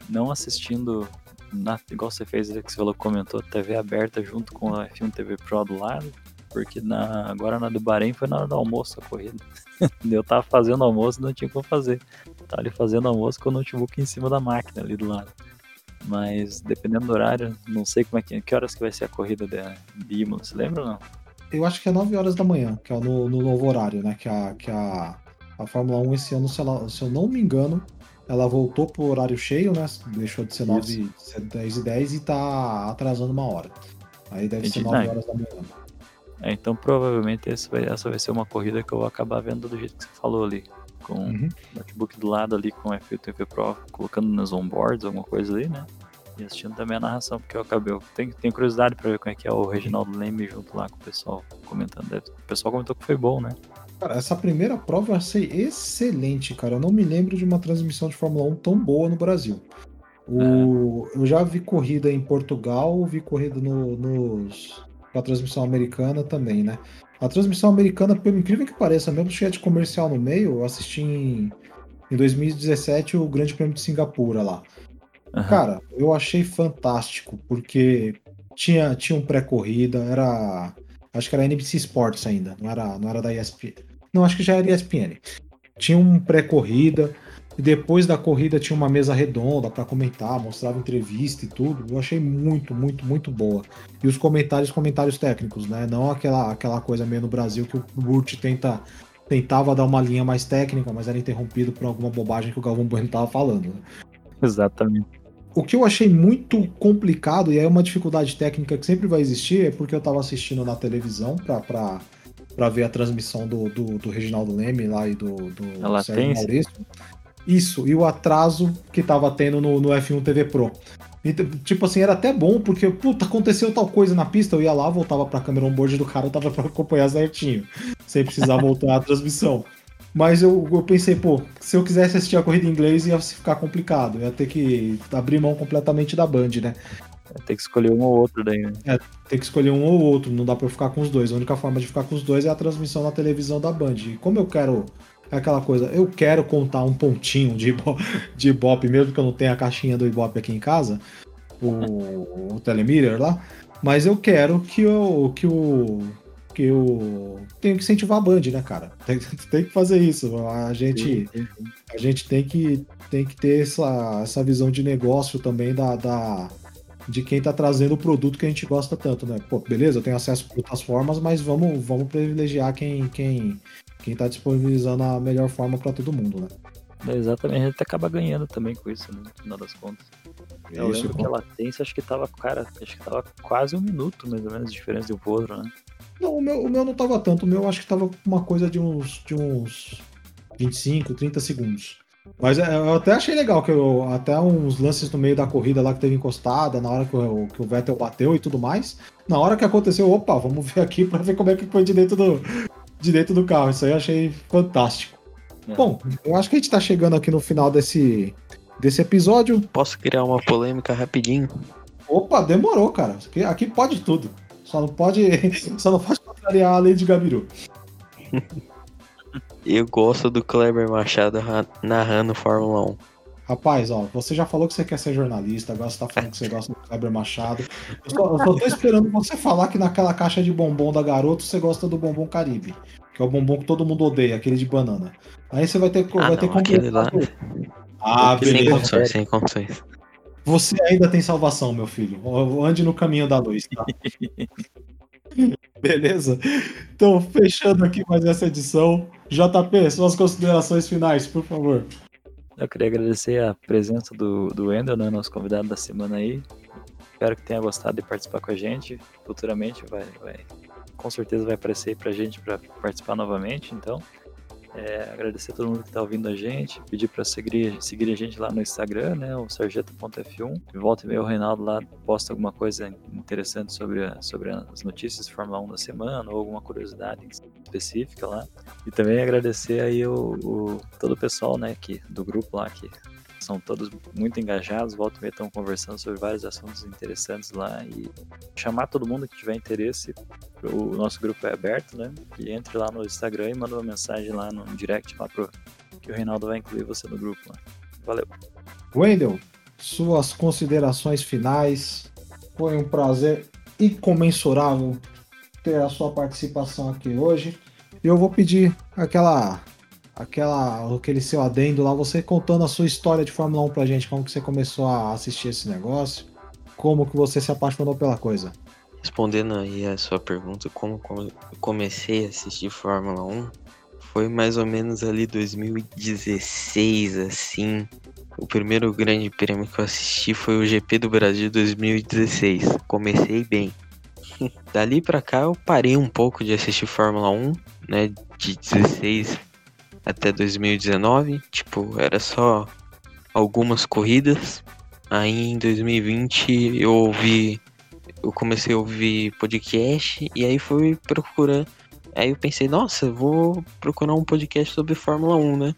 não assistindo, na, igual você fez, que você falou, comentou, TV aberta junto com a F1 TV Pro do lado, porque na, agora na do Bahrein foi na hora do almoço a corrida. eu tava fazendo almoço e não tinha como fazer. Tava ali fazendo almoço com o notebook em cima da máquina ali do lado. Mas dependendo do horário, não sei como é que, que horas que vai ser a corrida de, de Imola, você lembra ou não? Eu acho que é 9 horas da manhã, que é no, no novo horário, né? Que a, que a a Fórmula 1 esse ano, se, ela, se eu não me engano, ela voltou pro horário cheio, né? Deixou de ser 9, 10 e 10 e tá atrasando uma hora. Aí deve Entendi. ser 9 horas da manhã. É, então provavelmente essa vai, essa vai ser uma corrida que eu vou acabar vendo do jeito que você falou ali. Com uhum. o notebook do lado ali com o F1 TV Pro, colocando nas onboards, alguma coisa ali, né? E assistindo também a narração, porque eu acabei. Eu tenho, tenho curiosidade pra ver como é que é o Reginaldo Leme junto lá com o pessoal comentando. O pessoal comentou que foi bom, né? Cara, essa primeira prova eu achei excelente, cara. Eu não me lembro de uma transmissão de Fórmula 1 tão boa no Brasil. O... Eu já vi corrida em Portugal, vi corrida no, nos... a transmissão americana também, né? A transmissão americana, pelo incrível que pareça, mesmo cheia de comercial no meio, eu assisti em, em 2017 o Grande Prêmio de Singapura lá. Aham. Cara, eu achei fantástico, porque tinha, tinha um pré-corrida, era. Acho que era NBC Sports ainda, não era, não era da ESPN. Não, acho que já era ESPN. Tinha um pré-corrida, e depois da corrida tinha uma mesa redonda para comentar, mostrava entrevista e tudo. Eu achei muito, muito, muito boa. E os comentários, comentários técnicos, né? Não aquela, aquela coisa meio no Brasil que o Burt tenta, tentava dar uma linha mais técnica, mas era interrompido por alguma bobagem que o Galvão Bueno tava falando. né? Exatamente. O que eu achei muito complicado, e é uma dificuldade técnica que sempre vai existir, é porque eu tava assistindo na televisão pra ver a transmissão do, do, do Reginaldo Leme lá e do, do A Sérgio? Maurício. Isso, e o atraso que tava tendo no, no F1 TV Pro. Então, tipo assim, era até bom, porque, puta, aconteceu tal coisa na pista, eu ia lá, voltava pra câmera on-board do cara, tava pra acompanhar certinho, sem precisar voltar a transmissão. Mas eu, eu pensei, pô, se eu quisesse assistir a corrida em inglês ia ficar complicado, ia ter que abrir mão completamente da Band, né? Tem que escolher um ou outro daí, né? Tem que escolher um ou outro, não dá pra eu ficar com os dois. A única forma de ficar com os dois é a transmissão na televisão da Band. E como eu quero. É aquela coisa, eu quero contar um pontinho de, Ibo- de Ibope, mesmo que eu não tenha a caixinha do Ibope aqui em casa, o, o lá, mas eu quero que eu. que o. que eu. tenho que incentivar a Band, né, cara? Tem, tem que fazer isso. A gente a gente tem que, tem que ter essa, essa visão de negócio também da, da- de quem tá trazendo o produto que a gente gosta tanto, né? Pô, beleza, eu tenho acesso por outras formas, mas vamos, vamos privilegiar quem, quem, quem tá disponibilizando a melhor forma para todo mundo, né? É, Exatamente, a gente acaba ganhando também com isso, né? No final das contas. Eu Isso, lembro que a latência acho que tava, cara, acho que tava quase um minuto, mais ou menos, de diferença de um pro outro, né? Não, o meu, o meu não tava tanto, o meu acho que tava com uma coisa de uns, de uns 25, 30 segundos. Mas é, eu até achei legal, que eu, até uns lances no meio da corrida lá que teve encostada, na hora que o, que o Vettel bateu e tudo mais. Na hora que aconteceu, opa, vamos ver aqui pra ver como é que foi de dentro do, de dentro do carro. Isso aí eu achei fantástico. É. Bom, eu acho que a gente tá chegando aqui no final desse, desse episódio. Posso criar uma polêmica rapidinho? Opa, demorou, cara. Aqui, aqui pode tudo. Só não pode, só não pode contrariar a lei de Gabiru. Eu gosto do Kleber Machado ra- narrando Fórmula 1. Rapaz, ó, você já falou que você quer ser jornalista, agora você tá falando que você gosta do Kleber Machado. Eu só, eu só tô esperando você falar que naquela caixa de bombom da garoto você gosta do bombom Caribe. Que é o bombom que todo mundo odeia, aquele de banana. Aí você vai ter, Ah, vai ter não, aquele lá- Ah, sem beleza. condições, sem condições. Você ainda tem salvação, meu filho. Ande no caminho da luz, tá? Beleza? Então, fechando aqui mais essa edição. JP, suas considerações finais, por favor. Eu queria agradecer a presença do, do Wendel, né, nosso convidado da semana aí. Espero que tenha gostado de participar com a gente. Futuramente vai, vai com certeza vai aparecer aí pra gente para participar novamente. Então, é, agradecer a todo mundo que tá ouvindo a gente, pedir para seguir, seguir a gente lá no Instagram, né, o sarjeta.f1. E volta e meia o Reinaldo lá posta alguma coisa interessante sobre, a- sobre as notícias de Fórmula 1 da semana ou alguma curiosidade específica lá. E também agradecer aí o, o- todo o pessoal, né, que, do grupo lá, que são todos muito engajados, volta e meia estão conversando sobre vários assuntos interessantes lá e chamar todo mundo que tiver interesse. O nosso grupo é aberto, né? E entre lá no Instagram e manda uma mensagem lá no direct lá pro que o Reinaldo vai incluir você no grupo lá. Valeu. Wendel, suas considerações finais. Foi um prazer incomensurável ter a sua participação aqui hoje. Eu vou pedir aquela aquela aquele seu adendo lá, você contando a sua história de Fórmula 1 pra gente, como que você começou a assistir esse negócio, como que você se apaixonou pela coisa. Respondendo aí a sua pergunta, como eu comecei a assistir Fórmula 1, foi mais ou menos ali 2016, assim. O primeiro grande prêmio que eu assisti foi o GP do Brasil 2016. Comecei bem. Dali pra cá eu parei um pouco de assistir Fórmula 1, né, de 16 até 2019, tipo, era só algumas corridas. Aí em 2020 eu ouvi eu comecei a ouvir podcast e aí fui procurando, Aí eu pensei, nossa, vou procurar um podcast sobre Fórmula 1, né?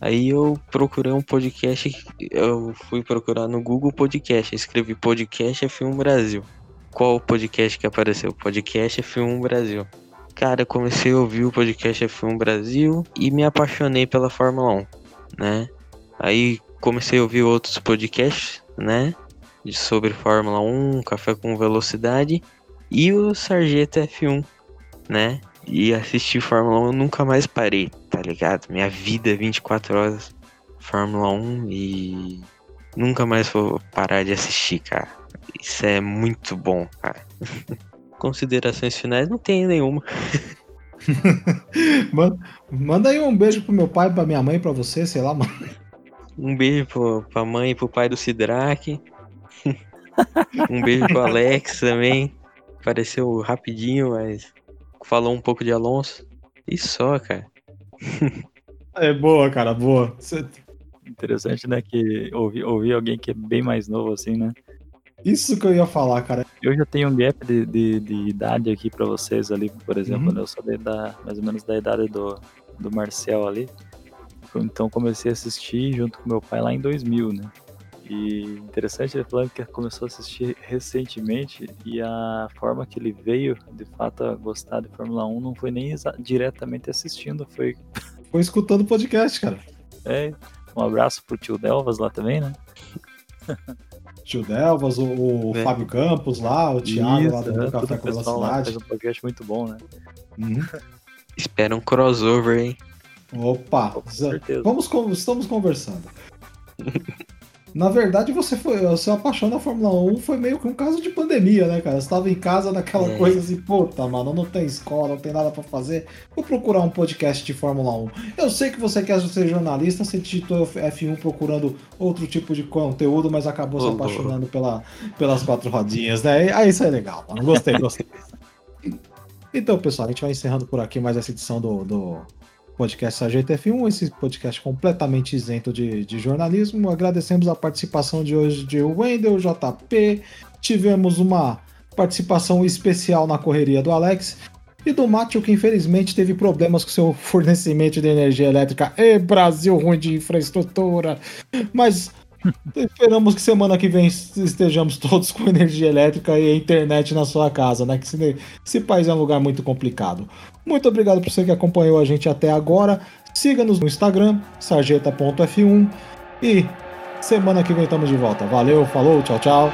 Aí eu procurei um podcast, eu fui procurar no Google Podcast, escrevi podcast F1 Brasil. Qual o podcast que apareceu? Podcast F1 Brasil. Cara, comecei a ouvir o podcast F1 Brasil e me apaixonei pela Fórmula 1, né? Aí comecei a ouvir outros podcasts, né? Sobre Fórmula 1, Café com Velocidade e o Sargento F1, né? E assistir Fórmula 1 eu nunca mais parei, tá ligado? Minha vida é 24 horas Fórmula 1 e nunca mais vou parar de assistir, cara. Isso é muito bom, cara. Considerações finais não tem nenhuma. manda, manda aí um beijo pro meu pai, pra minha mãe, pra você, sei lá, mano. Um beijo pro, pra mãe e pro pai do Sidraque. um beijo pro Alex também. Apareceu rapidinho, mas falou um pouco de Alonso. E só, cara. é boa, cara, boa. Você... Interessante, né? Que ouvir, ouvir alguém que é bem mais novo, assim, né? Isso que eu ia falar, cara. Eu já tenho um gap de, de, de idade aqui para vocês ali, por exemplo, uhum. eu sou da, mais ou menos da idade do, do Marcel ali. Então comecei a assistir junto com meu pai lá em 2000, né? E interessante ele falando que começou a assistir recentemente e a forma que ele veio de fato a gostar de Fórmula 1 não foi nem diretamente assistindo, foi. Foi escutando o podcast, cara. É. Um abraço pro tio Delvas lá também, né? tio Delvas, o, o é. Fábio Campos lá, o Thiago Isso, lá do é, Café com Velocidade. Faz um podcast muito bom, né? Uhum. Espera um crossover, hein? Opa, vamos, estamos conversando. Na verdade, você foi. O seu apaixonado na Fórmula 1 foi meio que um caso de pandemia, né, cara? Você tava em casa naquela é. coisa assim, puta, mano, não tem escola, não tem nada para fazer. Vou procurar um podcast de Fórmula 1. Eu sei que você quer ser jornalista, você digitou F1 procurando outro tipo de conteúdo, mas acabou se apaixonando pela, pelas quatro rodinhas, né? Aí isso é legal, mano. Gostei, gostei. Então, pessoal, a gente vai encerrando por aqui mais essa edição do, do podcast Sargento F1, esse podcast completamente isento de, de jornalismo. Agradecemos a participação de hoje de Wendel, JP. Tivemos uma participação especial na correria do Alex. E do Mátio, que infelizmente teve problemas com seu fornecimento de energia elétrica. E Brasil ruim de infraestrutura. Mas Esperamos que semana que vem estejamos todos com energia elétrica e internet na sua casa, né? Que esse, esse país é um lugar muito complicado. Muito obrigado por você que acompanhou a gente até agora. Siga-nos no Instagram, sarjeta.f1. E semana que vem estamos de volta. Valeu, falou, tchau, tchau.